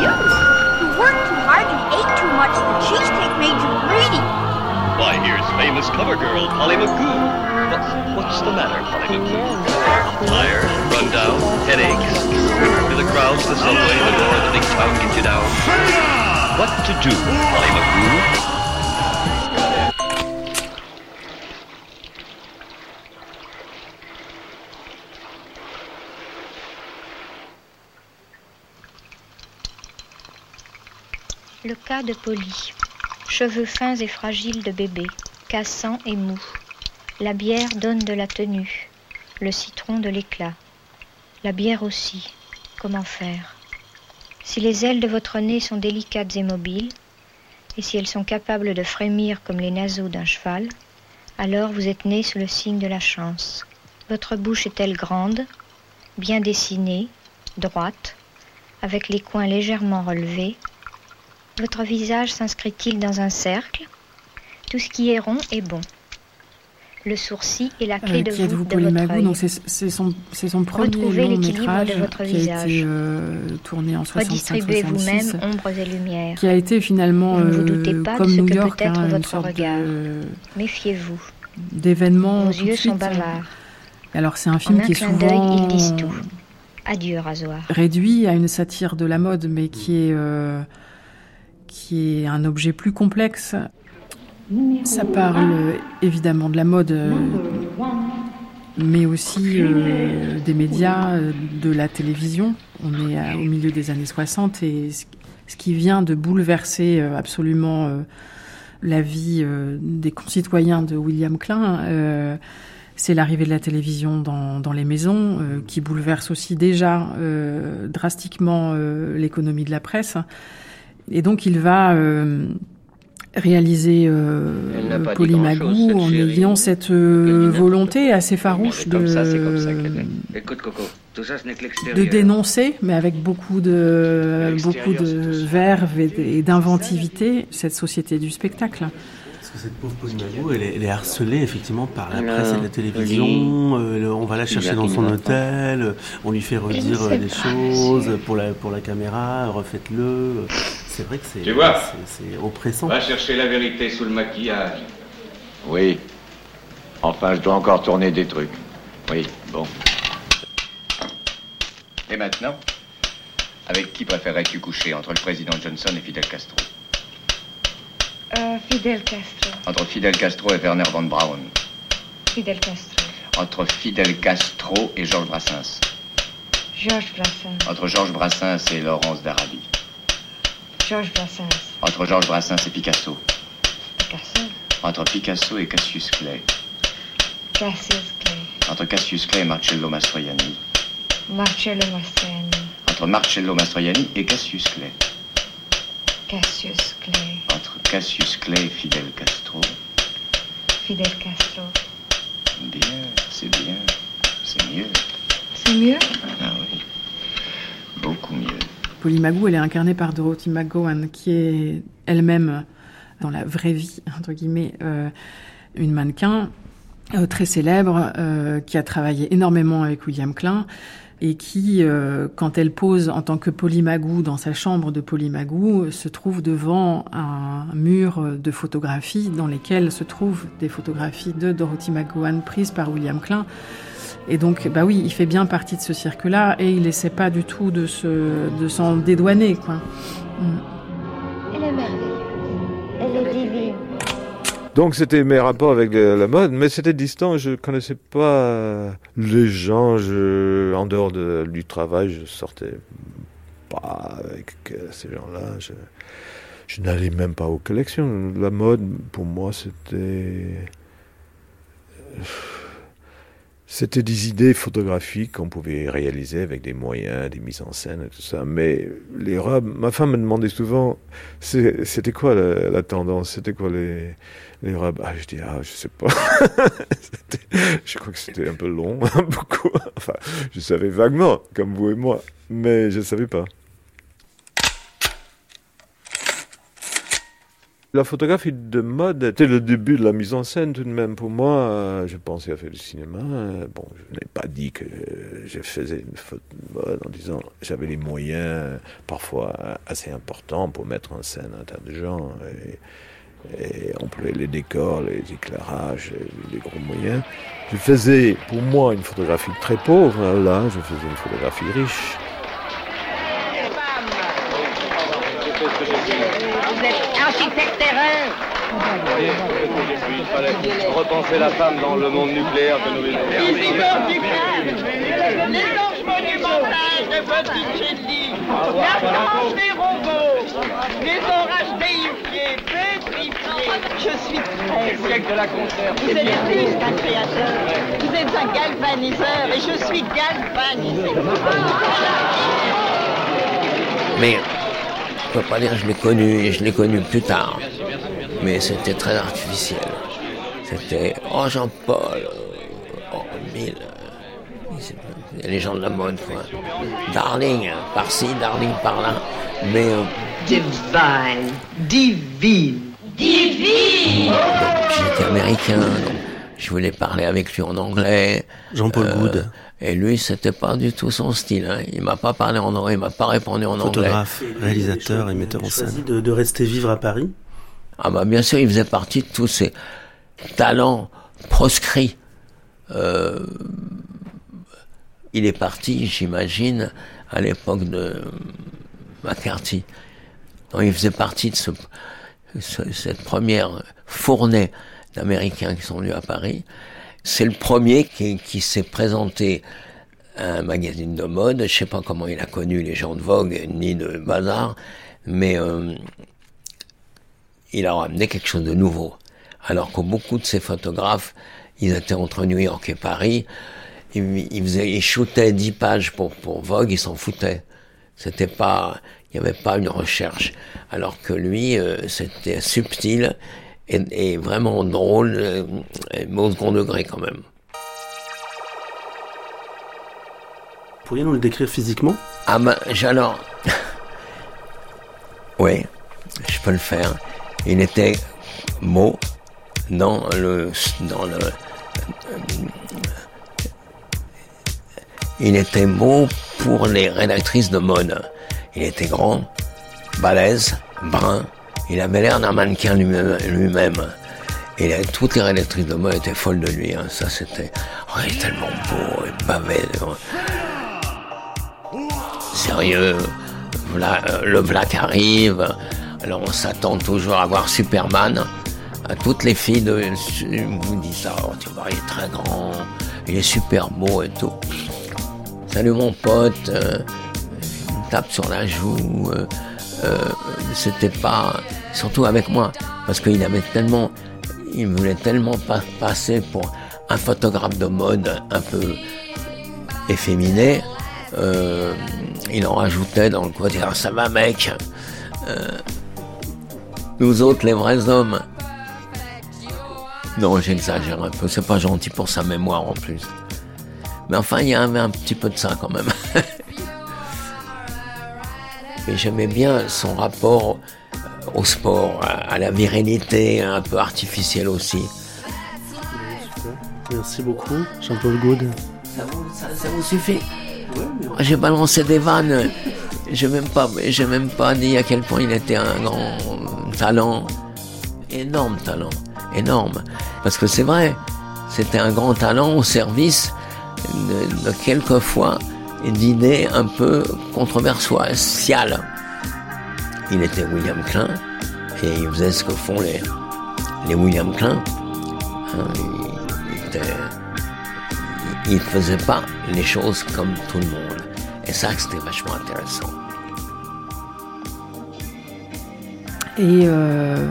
S22: You, you worked too hard, and ate too much, the cheesecake made you greedy.
S23: Why, here's famous cover girl Polly McGoo. What's the matter, Polly McGoo? Tired, run down, headaches. What to do?
S21: Le cas de Polly. Cheveux fins et fragiles de bébé, cassants et mous. La bière donne de la tenue, le citron de l'éclat. La bière aussi,
S24: comment faire. Si les ailes de votre nez sont délicates et mobiles, et si elles sont capables de frémir comme les naseaux d'un cheval, alors vous êtes né sous le signe de la chance. Votre bouche est-elle grande, bien dessinée, droite, avec les coins légèrement relevés? Votre visage s'inscrit-il dans un cercle? Tout ce qui est rond est bon. Le sourcil est la clé
S15: Euh,
S24: de voûte de
S15: Pauline
S24: votre
S15: Magou
S24: œil.
S15: C'est son, son premier
S24: Retrouvez l'équilibre de votre
S15: qui a
S24: visage.
S15: été euh, tourné en 65-66.
S24: Redistribuez vous-même ombres et lumières.
S15: Qui a été finalement,
S24: Ne vous
S15: euh,
S24: doutez pas
S15: comme
S24: de ce
S15: New
S24: que
S15: York,
S24: peut être
S15: hein, une
S24: votre
S15: sorte
S24: regard.
S15: de-
S24: Méfiez-vous.
S15: d'événements
S24: Vos
S15: de
S24: yeux sont
S15: suite.
S24: bavards.
S15: Alors c'est un
S24: En
S15: film
S24: un
S15: qui est
S24: clin d'œil,
S15: souvent
S24: ils disent tout. Adieu, rasoir.
S15: réduit à une satire de la mode, mais qui est, euh, qui est un objet plus complexe. Ça parle euh, évidemment de la mode, euh, mais aussi euh, des médias, de la télévision. On est au milieu des années 60 et ce qui vient de bouleverser absolument la vie des concitoyens de William Klein, c'est l'arrivée de la télévision dans, dans les maisons, qui bouleverse aussi déjà drastiquement l'économie de la presse. Et donc il va réaliser euh, Polymagou en ayant cette euh, volonté assez farouche de,
S25: ça, ça. Écoute, Coco, tout ça, ce
S15: de dénoncer, mais avec beaucoup de, beaucoup de verve et d'inventivité, cette société du spectacle.
S6: Cette pauvre Pauline Magou, elle est, elle est harcelée effectivement par la
S25: Non,
S6: presse et la télévision. euh, on va la chercher dans son hôtel, on lui fait redire euh, des choses pour la, pour la caméra, refaites-le. C'est vrai que c'est
S23: Tu vois
S6: c'est- c'est oppressant.
S23: Va chercher la vérité sous le maquillage.
S26: Oui. Enfin, je dois encore tourner des trucs. Oui, bon. Et maintenant Avec qui préférerais-tu coucher Entre le président Johnson et Fidel Castro?
S24: Euh, Fidel Castro.
S26: Entre Fidel Castro et Werner von Braun
S24: Fidel Castro.
S26: Entre Fidel Castro et Georges Brassens
S24: Georges Brassens.
S26: Entre Georges Brassens et Laurence d'Arabie
S24: Georges Brassens.
S26: Entre Georges Brassens et Picasso
S24: Picasso.
S26: Entre Picasso et Cassius Clay
S24: Cassius Clay.
S26: Entre Cassius Clay et Marcello Mastroianni
S24: Marcello Mastroianni.
S26: Entre Marcello Mastroianni et Cassius Clay
S24: Cassius Clay.
S26: Cassius Clay et Fidel Castro
S24: Fidel Castro.
S26: Bien, c'est bien, c'est mieux.
S24: C'est mieux?
S26: Ah oui, beaucoup mieux.
S15: Polymagou, elle est incarnée par Dorothy McGowan, qui est elle-même, dans la vraie vie, entre guillemets, euh, une mannequin euh, très célèbre, euh, qui a travaillé énormément avec William Klein, et qui, euh, quand elle pose en tant que Polymagou dans sa chambre de Polymagou, se trouve devant un mur de photographies dans lesquelles se trouvent des photographies de Dorothy McGowan prises par William Klein. Et donc, bah oui, il fait bien partie de ce cirque-là et il essaie pas du tout de se, de s'en dédouaner, quoi. Mm.
S10: Donc c'était mes rapports avec euh, la mode, mais c'était distant. Je connaissais pas euh, les gens. Je, en dehors de, du travail, je sortais pas avec euh, ces gens-là. Je, je n'allais même pas aux collections. La mode, pour moi, c'était c'était des idées photographiques qu'on pouvait réaliser avec des moyens, des mises en scène et tout ça. Mais les robes, ma femme me demandait souvent, c'était quoi la, tendance, c'était quoi les, les robes? Ah, je dis, ah, je sais pas. Je crois que c'était un peu long, beaucoup. Enfin, je savais vaguement, comme vous et moi, mais je savais pas. La photographie de mode était le début de la mise en scène tout de même. Pour moi, euh, je pensais à faire du cinéma. Euh, Bon, je n'ai pas dit que je faisais une photo de mode en disant j'avais les moyens parfois assez importants pour mettre en scène un tas de gens et, et employer les décors, les éclairages, les, les gros moyens. Je faisais pour moi une photographie très pauvre. Là, je faisais une photographie riche.
S22: Vous êtes architecte terrain.
S23: Il fallait repenser la femme dans le monde nucléaire nous vivons.
S22: Les anges monumentales de Botticelli, la France des robots, les orages déifiés, pétrifiés,
S27: Je suis très... de la Vous êtes plus qu'un créateur. Vous êtes un galvaniseur et je suis galvanisé.
S28: Mais je peux pas dire que je l'ai connu, je l'ai connu plus tard. Mais c'était très artificiel. C'était Oh Jean-Paul, oh mille. Les gens de la mode, quoi. Darling, par-ci, darling, par-là. Mais. Euh,
S27: Divine, divine, divine!
S28: J'étais américain, donc je voulais parler avec lui en anglais.
S6: Jean-Paul euh, Good.
S28: Et lui, c'était pas du tout son style. Hein. Il m'a pas parlé en anglais, il m'a pas répondu en
S6: anglais. Photographe, réalisateur et metteur en scène. De, de rester vivre à Paris
S28: Ah bah bien sûr, il faisait partie de tous ces talents proscrits. Euh, il est parti, j'imagine, à l'époque de McCarthy. Donc, il faisait partie de ce, cette première fournée d'Américains qui sont venus à Paris. C'est le premier qui, qui s'est présenté à un magazine de mode. Je sais pas comment il a connu les gens de Vogue ni de Bazar, mais euh, il a ramené quelque chose de nouveau. Alors que beaucoup de ces photographes, ils étaient entre New York et Paris. Ils, ils, shootaient 10 pages pour, pour Vogue, ils s'en foutaient. C'était pas, il n'y avait pas une recherche. Alors que lui, euh, c'était subtil et, vraiment drôle, euh, au second degré quand même.
S6: Pourriez-nous le décrire physiquement?
S28: Ah ben, alors... oui, je peux le faire. Il était beau dans le... Dans le il était beau pour les rédactrices de mode. Il était grand, balèze, brun, il avait l'air d'un mannequin lui-même. Et toutes les rédactrices de mode étaient folles de lui. Hein. Ça, c'était. Oh, il est tellement beau, il bavait. Sérieux, euh, le Black arrive. Alors, on s'attend toujours à voir Superman. À toutes les filles de, vous disent ça. Oh, tu vois, il est très grand, il est super beau et tout. Salut mon pote, euh, il me tape sur la joue. Euh, c'était pas surtout avec moi parce qu'il avait tellement il voulait tellement pas passer pour un photographe de mode un peu efféminé euh, il en rajoutait dans le côté ah, ça va mec. Euh, nous autres les vrais hommes. Non j'exagère un peu. C'est pas gentil pour sa mémoire en plus. Mais enfin il y avait un petit peu de ça quand même mais j'aimais bien son rapport au sport, à, la virilité un peu artificielle aussi.
S6: Merci beaucoup, Jean-Paul Goud.
S28: Ça vous, ça, vous suffit? J'ai balancé des vannes. Je n'ai même pas, j'ai même pas dit à quel point il était un grand talent, énorme talent, énorme. Parce que c'est vrai, c'était un grand talent au service de, de quelquefois d'idées un peu controversiales. Il était William Klein et il faisait ce que font les, les William Klein. Hein, il, ne faisait pas les choses comme tout le monde. Et ça, c'était vachement intéressant.
S15: Et euh,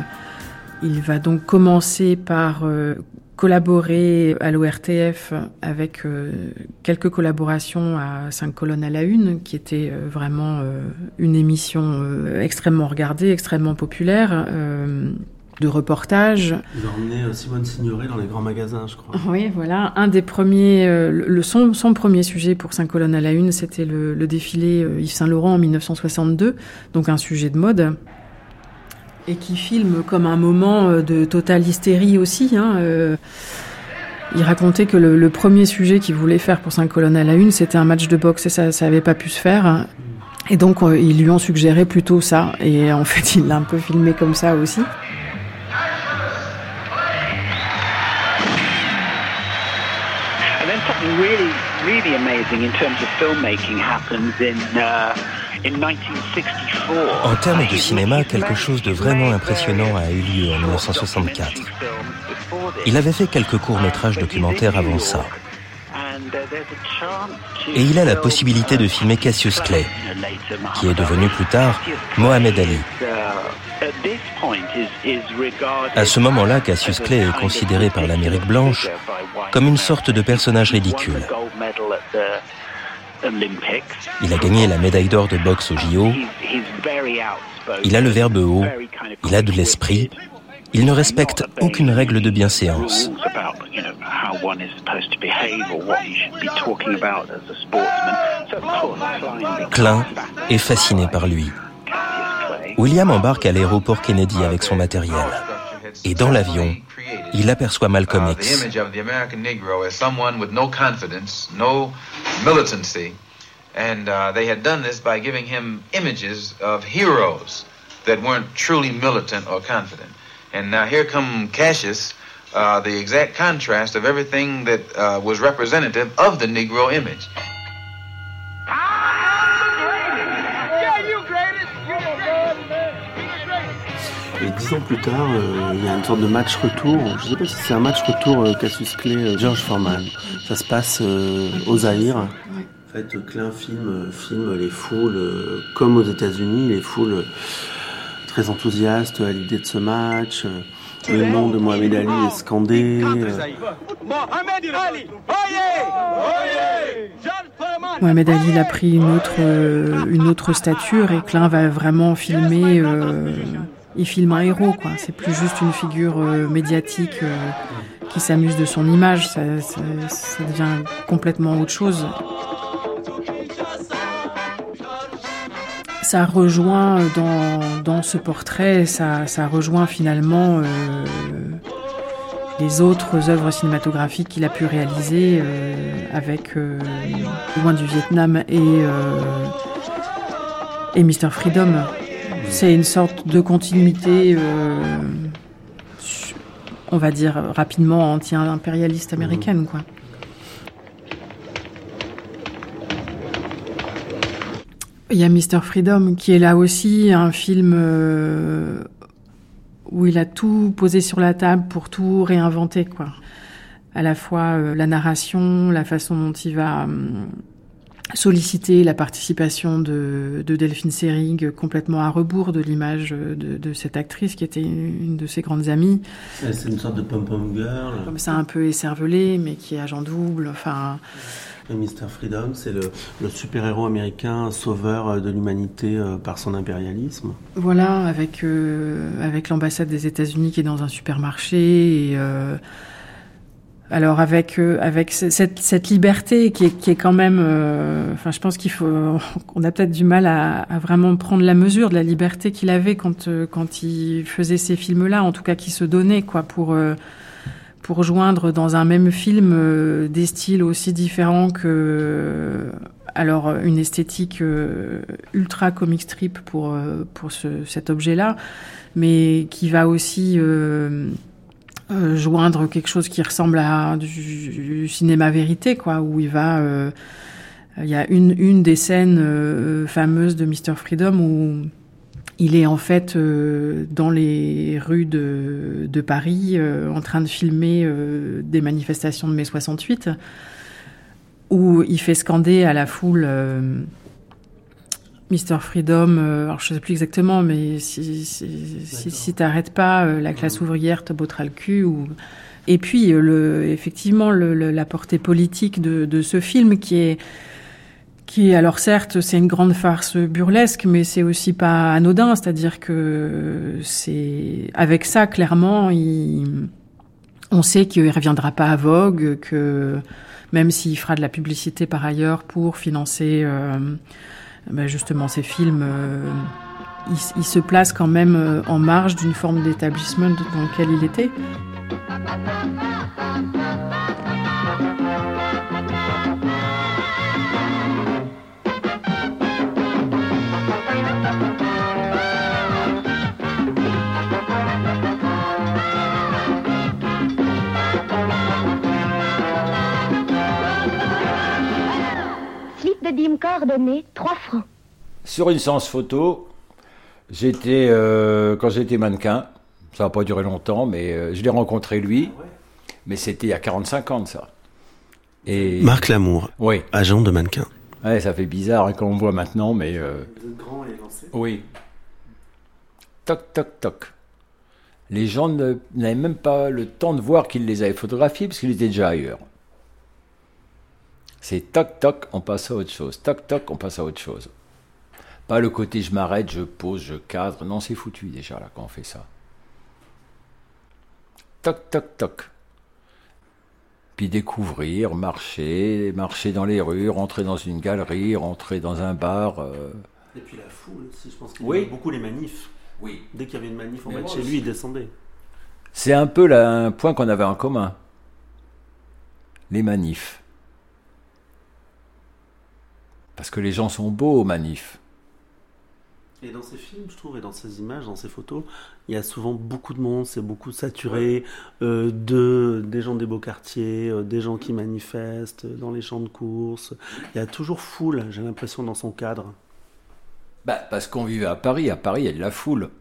S15: il va donc commencer par euh, collaboré à l'ORTF avec euh, quelques collaborations à 5 colonnes à la une, qui était euh, vraiment euh, une émission extrêmement regardée, extrêmement populaire de reportage.
S6: Il a emmené Simone Signoret dans les grands magasins, je crois.
S15: Oui, voilà. Un des premiers, le, son, son, premier sujet pour 5 colonnes à la une, c'était le, le, défilé Yves Saint Laurent en 1962, donc un sujet de mode et qui filme comme un moment euh, de totale hystérie aussi. Hein, euh. il racontait que le, premier sujet qu'il voulait faire pour 5 colonnes à la une, c'était un match de boxe et ça n'avait pas pu se faire. Et donc, euh, ils lui ont suggéré plutôt ça. Et en fait, il l'a un peu filmé comme ça aussi.
S12: really, really amazing in terms of filmmaking happens in uh,
S11: en termes de cinéma, quelque chose de vraiment impressionnant a eu lieu en 1964. Il avait fait quelques courts-métrages documentaires avant ça. Et il a la possibilité de filmer Cassius Clay, qui est devenu plus tard Mohamed Ali. À ce moment-là, Cassius Clay est considéré par l'Amérique blanche comme une sorte de personnage ridicule. Il a gagné la médaille d'or de boxe au JO. Il a le verbe haut. Il a de l'esprit. Il ne respecte aucune règle de bienséance. Klein est fasciné par lui. William embarque à l'aéroport Kennedy avec son matériel. Et dans l'avion, il aperçoit Malcolm X.
S29: And uh, they had done this by giving him images of heroes that weren't truly militant or confident. And now here come Cassius, uh, the exact contrast of everything that uh, was representative of the Negro image.
S6: Et dix ans plus tard, euh, il y a une sorte de match retour. Je ne sais pas si c'est un match retour euh, Cassius Clay, euh, George Foreman. Ça se passe euh, au Zaïre. En fait, Klein filme, filme les foules, euh, comme aux États-Unis, les foules très enthousiastes à l'idée de ce match. Euh, Le nom de Mohamed Ali est scandé.
S15: Mohamed Ali a pris une autre, une autre stature et Klein va vraiment filmer. euh, il filme un héros, quoi. C'est plus juste une figure euh, médiatique euh, qui s'amuse de son image. Ça, devient complètement autre chose. Ça rejoint euh, dans, dans ce portrait, ça, ça rejoint finalement les autres œuvres cinématographiques qu'il a pu réaliser avec Loin du Vietnam et, et Mr. Freedom. C'est une sorte de continuité, euh, on va dire rapidement anti-impérialiste américaine, quoi. Il y a Mr. Freedom qui est là aussi un film euh, où il a tout posé sur la table pour tout réinventer, quoi. À la fois euh, la narration, la façon dont il va hum, solliciter la participation de, de Delphine Seyrig, complètement à rebours de l'image de, de cette actrice qui était une de ses grandes amies.
S6: C'est une sorte de pom-pom girl.
S15: Comme ça, un peu écervelée, mais qui est agent double. Enfin,
S6: Et Mr. Freedom, c'est le, le super-héros américain sauveur de l'humanité euh, par son impérialisme.
S15: Voilà, avec, euh, avec l'ambassade des États-Unis qui est dans un supermarché. Et, euh, alors avec, euh, avec ce- cette, cette liberté qui est, qui est quand même... euh, Enfin, je pense qu'il faut... On a peut-être du mal à, à vraiment prendre la mesure de la liberté qu'il avait quand, euh, quand il faisait ces films-là, en tout cas qui se donnait, quoi, pour... euh, pour joindre dans un même film des styles aussi différents que alors une esthétique ultra comic strip pour pour ce, cet objet-là, mais qui va aussi euh, joindre quelque chose qui ressemble à du, cinéma vérité, quoi, où il va euh, il y a une une des scènes euh, fameuses de Mr Freedom où il est en fait dans les rues de, de Paris en train de filmer des manifestations de mai 68 où il fait scander à la foule Mr. Freedom, euh, alors je sais plus exactement, mais si, si, si, si t'arrêtes pas, euh, la classe ouvrière te bottera le cul. Ou... Et puis, euh, le, effectivement, le, le- la portée politique de, de ce film qui est qui alors certes c'est une grande farce burlesque mais c'est aussi pas anodin c'est-à-dire que c'est avec ça clairement il... on sait qu'il reviendra pas à Vogue que même s'il fera de la publicité par ailleurs pour financer euh, ben, justement ces films euh, il, il se place quand même euh, en marge d'une forme d'établissement dans lequel il était
S22: Slip de dîme coordonné, 3 francs.
S30: Sur une séance photo, j'étais euh, quand j'étais mannequin, ça n'a pas duré longtemps, mais euh, je l'ai rencontré lui, mais c'était il y a 45 ans de ça. Et...
S6: Marc Lamour,
S30: oui.
S6: agent de mannequin.
S30: Ouais, ça fait bizarre hein, quand on voit maintenant, mais. Euh...
S6: grand et lancé.
S30: Oui. Toc, toc, toc. Les gens n'avaient même pas le temps de voir qu'il les avait photographiés parce qu'il était déjà ailleurs. C'est toc, toc, on passe à autre chose. Toc, toc, on passe à autre chose. Pas le côté je m'arrête, je pose, je cadre. Non, c'est foutu déjà là quand on fait ça. Toc, toc, toc. Puis découvrir, marcher, marcher dans les rues, rentrer dans une galerie, rentrer dans un bar. Euh.
S6: Et puis la foule aussi, je pense qu'il
S30: oui.
S6: beaucoup les manifs.
S30: Oui.
S6: Dès qu'il y avait une manif en bas de chez lui, il descendait.
S30: C'est un peu là, un point qu'on avait en commun. Les manifs. Parce que les gens sont beaux aux manifs.
S6: Et dans ces films, je trouve, et dans ces images, dans ces photos, il y a souvent beaucoup de monde, c'est beaucoup saturé, euh, de, des gens des beaux quartiers, euh, des gens qui manifestent dans les champs de course. Il y a toujours foule, j'ai l'impression, dans son cadre.
S30: Bah, parce qu'on vivait à Paris. À Paris, il y a de la foule.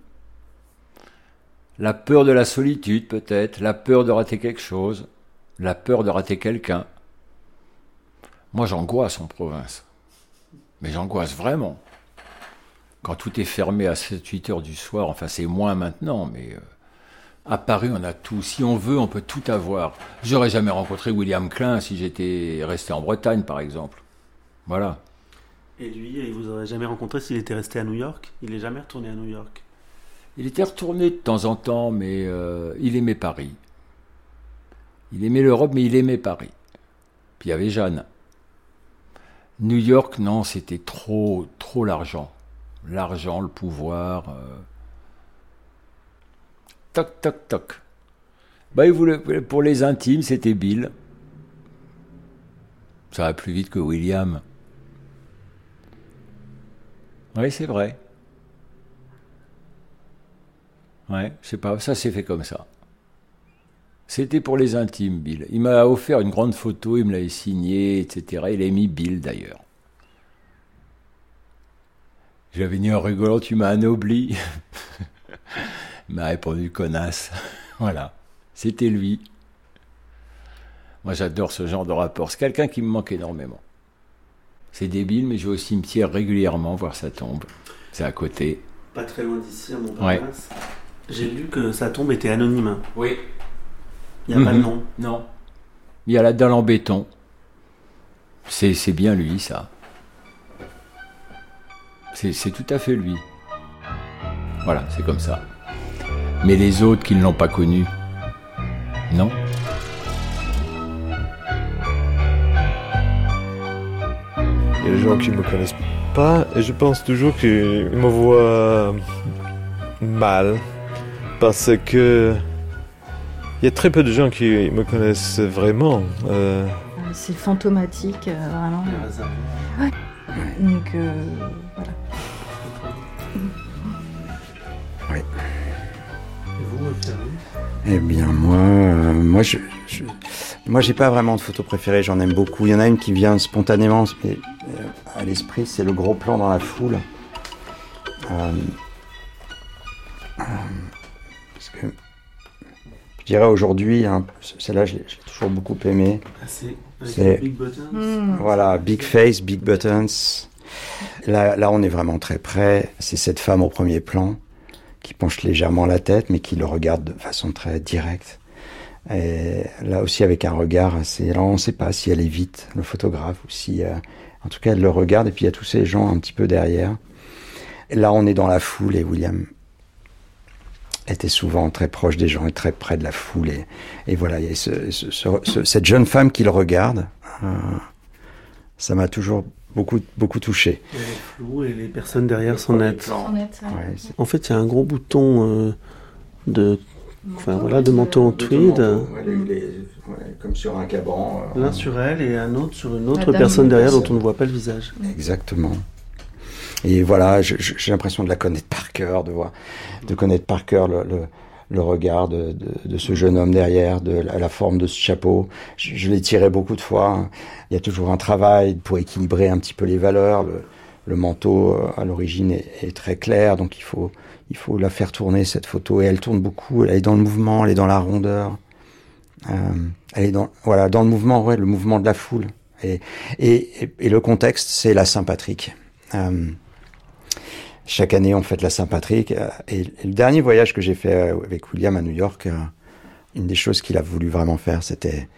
S30: La peur de la solitude, peut-être, la peur de rater quelque chose, la peur de rater quelqu'un. Moi, j'angoisse en province. Mais j'angoisse vraiment quand tout est fermé à 7-8 heures du soir, enfin c'est moins maintenant, mais euh, à Paris on a tout. Si on veut, on peut tout avoir. J'aurais jamais rencontré William Klein si j'étais resté en Bretagne, par exemple. Voilà.
S6: Et lui, il vous aurait jamais rencontré s'il était resté à New York? Il n'est jamais retourné à New York?
S30: Il était retourné de temps en temps, mais euh, il aimait Paris. Il aimait l'Europe, mais il aimait Paris. Puis il y avait Jeanne. New York, non, c'était trop, trop l'argent l'argent, le pouvoir. Euh. Toc, toc, toc. Bah, pour les intimes, c'était Bill. Ça va plus vite que William. Oui, c'est vrai. Ouais, je sais pas, ça s'est fait comme ça. C'était pour les intimes, Bill. Il m'a offert une grande photo, il me l'avait signée, etc. Il a mis Bill d'ailleurs. J'avais dit en rigolant, tu m'as anobli. Il m'a répondu connasse. voilà, c'était lui. Moi j'adore ce genre de rapport. C'est quelqu'un qui me manque énormément. C'est débile, mais je vais au cimetière régulièrement voir sa tombe. C'est à côté.
S6: Pas très loin d'ici, à Montparnasse. J'ai lu que sa tombe était anonyme.
S30: Oui.
S6: Il n'y a pas de
S30: Mhm.
S6: nom.
S30: Non. Il y a la dalle en béton. C'est c'est bien lui, ça. C'est c'est tout à fait lui. Voilà, c'est comme ça. Mais les autres qui ne l'ont pas connu, non
S10: Il y a des gens qui me connaissent pas et je pense toujours qu'ils me voient mal parce que il y a très peu de gens qui me connaissent vraiment. Euh,
S1: C'est fantomatique, euh, vraiment. Ouais. Donc, euh, voilà.
S2: Oui. Eh bien, moi, euh, moi, je, je- moi, j'ai pas vraiment de photo préférée. J'en aime beaucoup. Il y en a une qui vient spontanément mais, euh, à l'esprit. C'est le gros plan dans la foule. Dirais aujourd'hui, hein, celle-là, je l'ai toujours beaucoup aimée.
S6: Ah, c'est big buttons.
S1: Hmm.
S2: Voilà, big face, big buttons. Là, là, on est vraiment très près. C'est cette femme au premier plan qui penche légèrement la tête, mais qui le regarde de façon très directe. Et là aussi, avec un regard assez. Alors, on ne sait pas si elle évite le photographe ou si. euh, En tout cas, elle le regarde, et puis il y a tous ces gens un petit peu derrière. Et là, on est dans la foule, et William était souvent très proche des gens et très près de la foule. Et, et voilà, il y a ce- ce- ce- ce- cette jeune femme qui le regarde. euh, ça m'a toujours beaucoup, beaucoup touché.
S6: Et les flous et les personnes derrière sont nettes.
S1: Sont nettes, ouais.
S2: Ouais, c'est-
S6: En fait, il y a un gros bouton euh, de, enfin, voilà, de manteau en tweed.
S2: comme sur un caban. euh,
S6: L'un sur elle et un autre sur une autre personne
S1: de
S6: derrière dont on ne voit pas le visage.
S2: Exactement. Et voilà, j'ai l'impression de la connaître par cœur, de voir, de connaître par cœur le, regard de, ce jeune homme derrière, de la, forme de ce chapeau. Je, l'ai tiré beaucoup de fois. Il y a toujours un travail pour équilibrer un petit peu les valeurs. Le, manteau euh, à l'origine est, très clair, donc il faut, il faut la faire tourner cette photo. Et elle tourne beaucoup. Elle est dans le mouvement, elle est dans la rondeur. elle est dans, voilà, dans le mouvement, ouais, le mouvement de la foule. Et, et, et le contexte, c'est la Saint-Patrick. Chaque année, on fête la Saint-Patrick. Et, le dernier voyage que j'ai fait avec William à New York, une des choses qu'il a voulu vraiment faire, c'était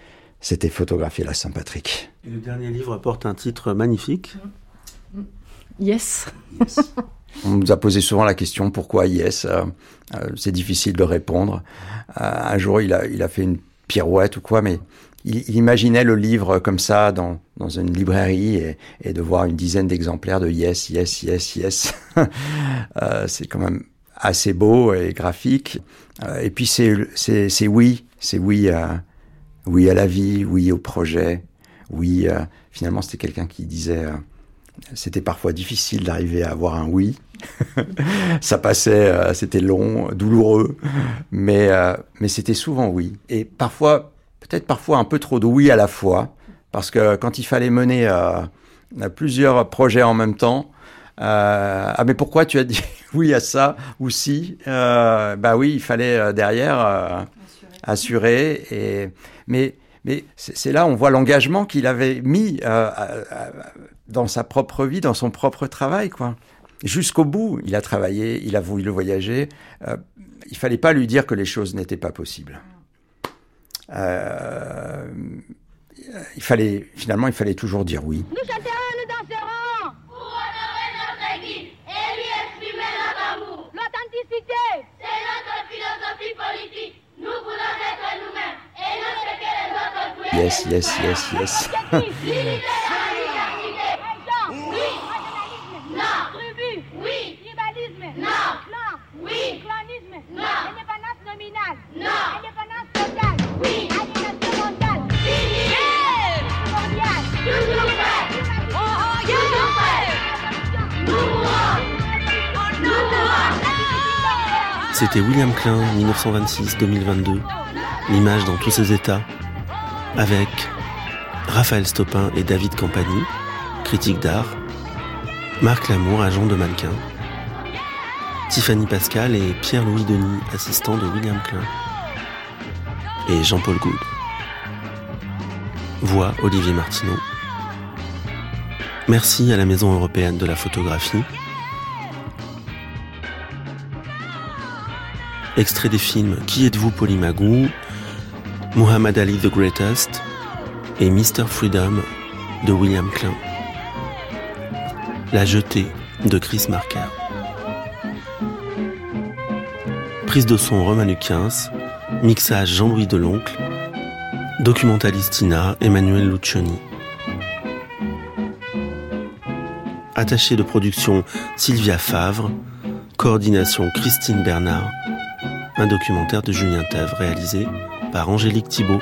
S2: c'était photographier la Saint-Patrick.
S31: Le dernier livre porte un titre magnifique.
S1: Yes.
S2: On nous a posé souvent la question pourquoi Yes. Euh, euh, c'est difficile de répondre. Euh, un jour, il a, il a fait une pirouette ou quoi, mais il, imaginait le livre comme ça dans, dans une librairie et, de voir une dizaine d'exemplaires de Yes, Yes, Yes, Yes. c'est quand même assez beau et graphique. et puis c'est c'est oui, c'est oui à oui à la vie, oui au projet, oui. Euh, finalement, c'était quelqu'un qui disait, euh, c'était parfois difficile d'arriver à avoir un oui. ça passait, euh, c'était long, douloureux, mais mais c'était souvent oui. Et parfois, peut-être parfois un peu trop de oui à la fois, parce que quand il fallait mener plusieurs projets en même temps, ah mais pourquoi tu as dit oui à ça ou si Bah oui, il fallait derrière assuré. Et, mais mais c'est là on voit l'engagement qu'il avait mis euh, dans sa propre vie, dans son propre travail, quoi. Jusqu'au bout, il a travaillé, il a voulu voyager. Euh, il fallait pas lui dire que les choses n'étaient pas possibles. Euh, il fallait finalement, il fallait toujours dire oui.
S32: Nous chanterons, nous danserons pour honorer notre équipe et lui exprimer notre amour. L'authenticité, c'est notre philosophie politique. Nous voulons être nous-mêmes et non ce que les autres voulaient.
S2: Yes, yes, yes, yes.
S31: C'était William Klein, 1926-2022, l'image dans tous ses états, avec Raphaël Stopin et David Campagny, critique d'art, Marc Lamour, agent de mannequin, Tiffany Pascal et Pierre-Louis Denis, assistant de William Klein, et Jean-Paul Goud. Voix Olivier Martineau. Merci à la Maison européenne de la photographie Extrait des films Qui êtes-vous Polymagou, Muhammad Ali the Greatest et Mr. Freedom de William Klein. La jetée de Chris Marker. Prise de son Romanu 15, mixage Jean-Louis Deloncle, documentalistina Emmanuel Lucioni. Attaché de production Sylvia Favre, coordination Christine Bernard, un documentaire de Julien Thèvres réalisé par Angélique Thibault.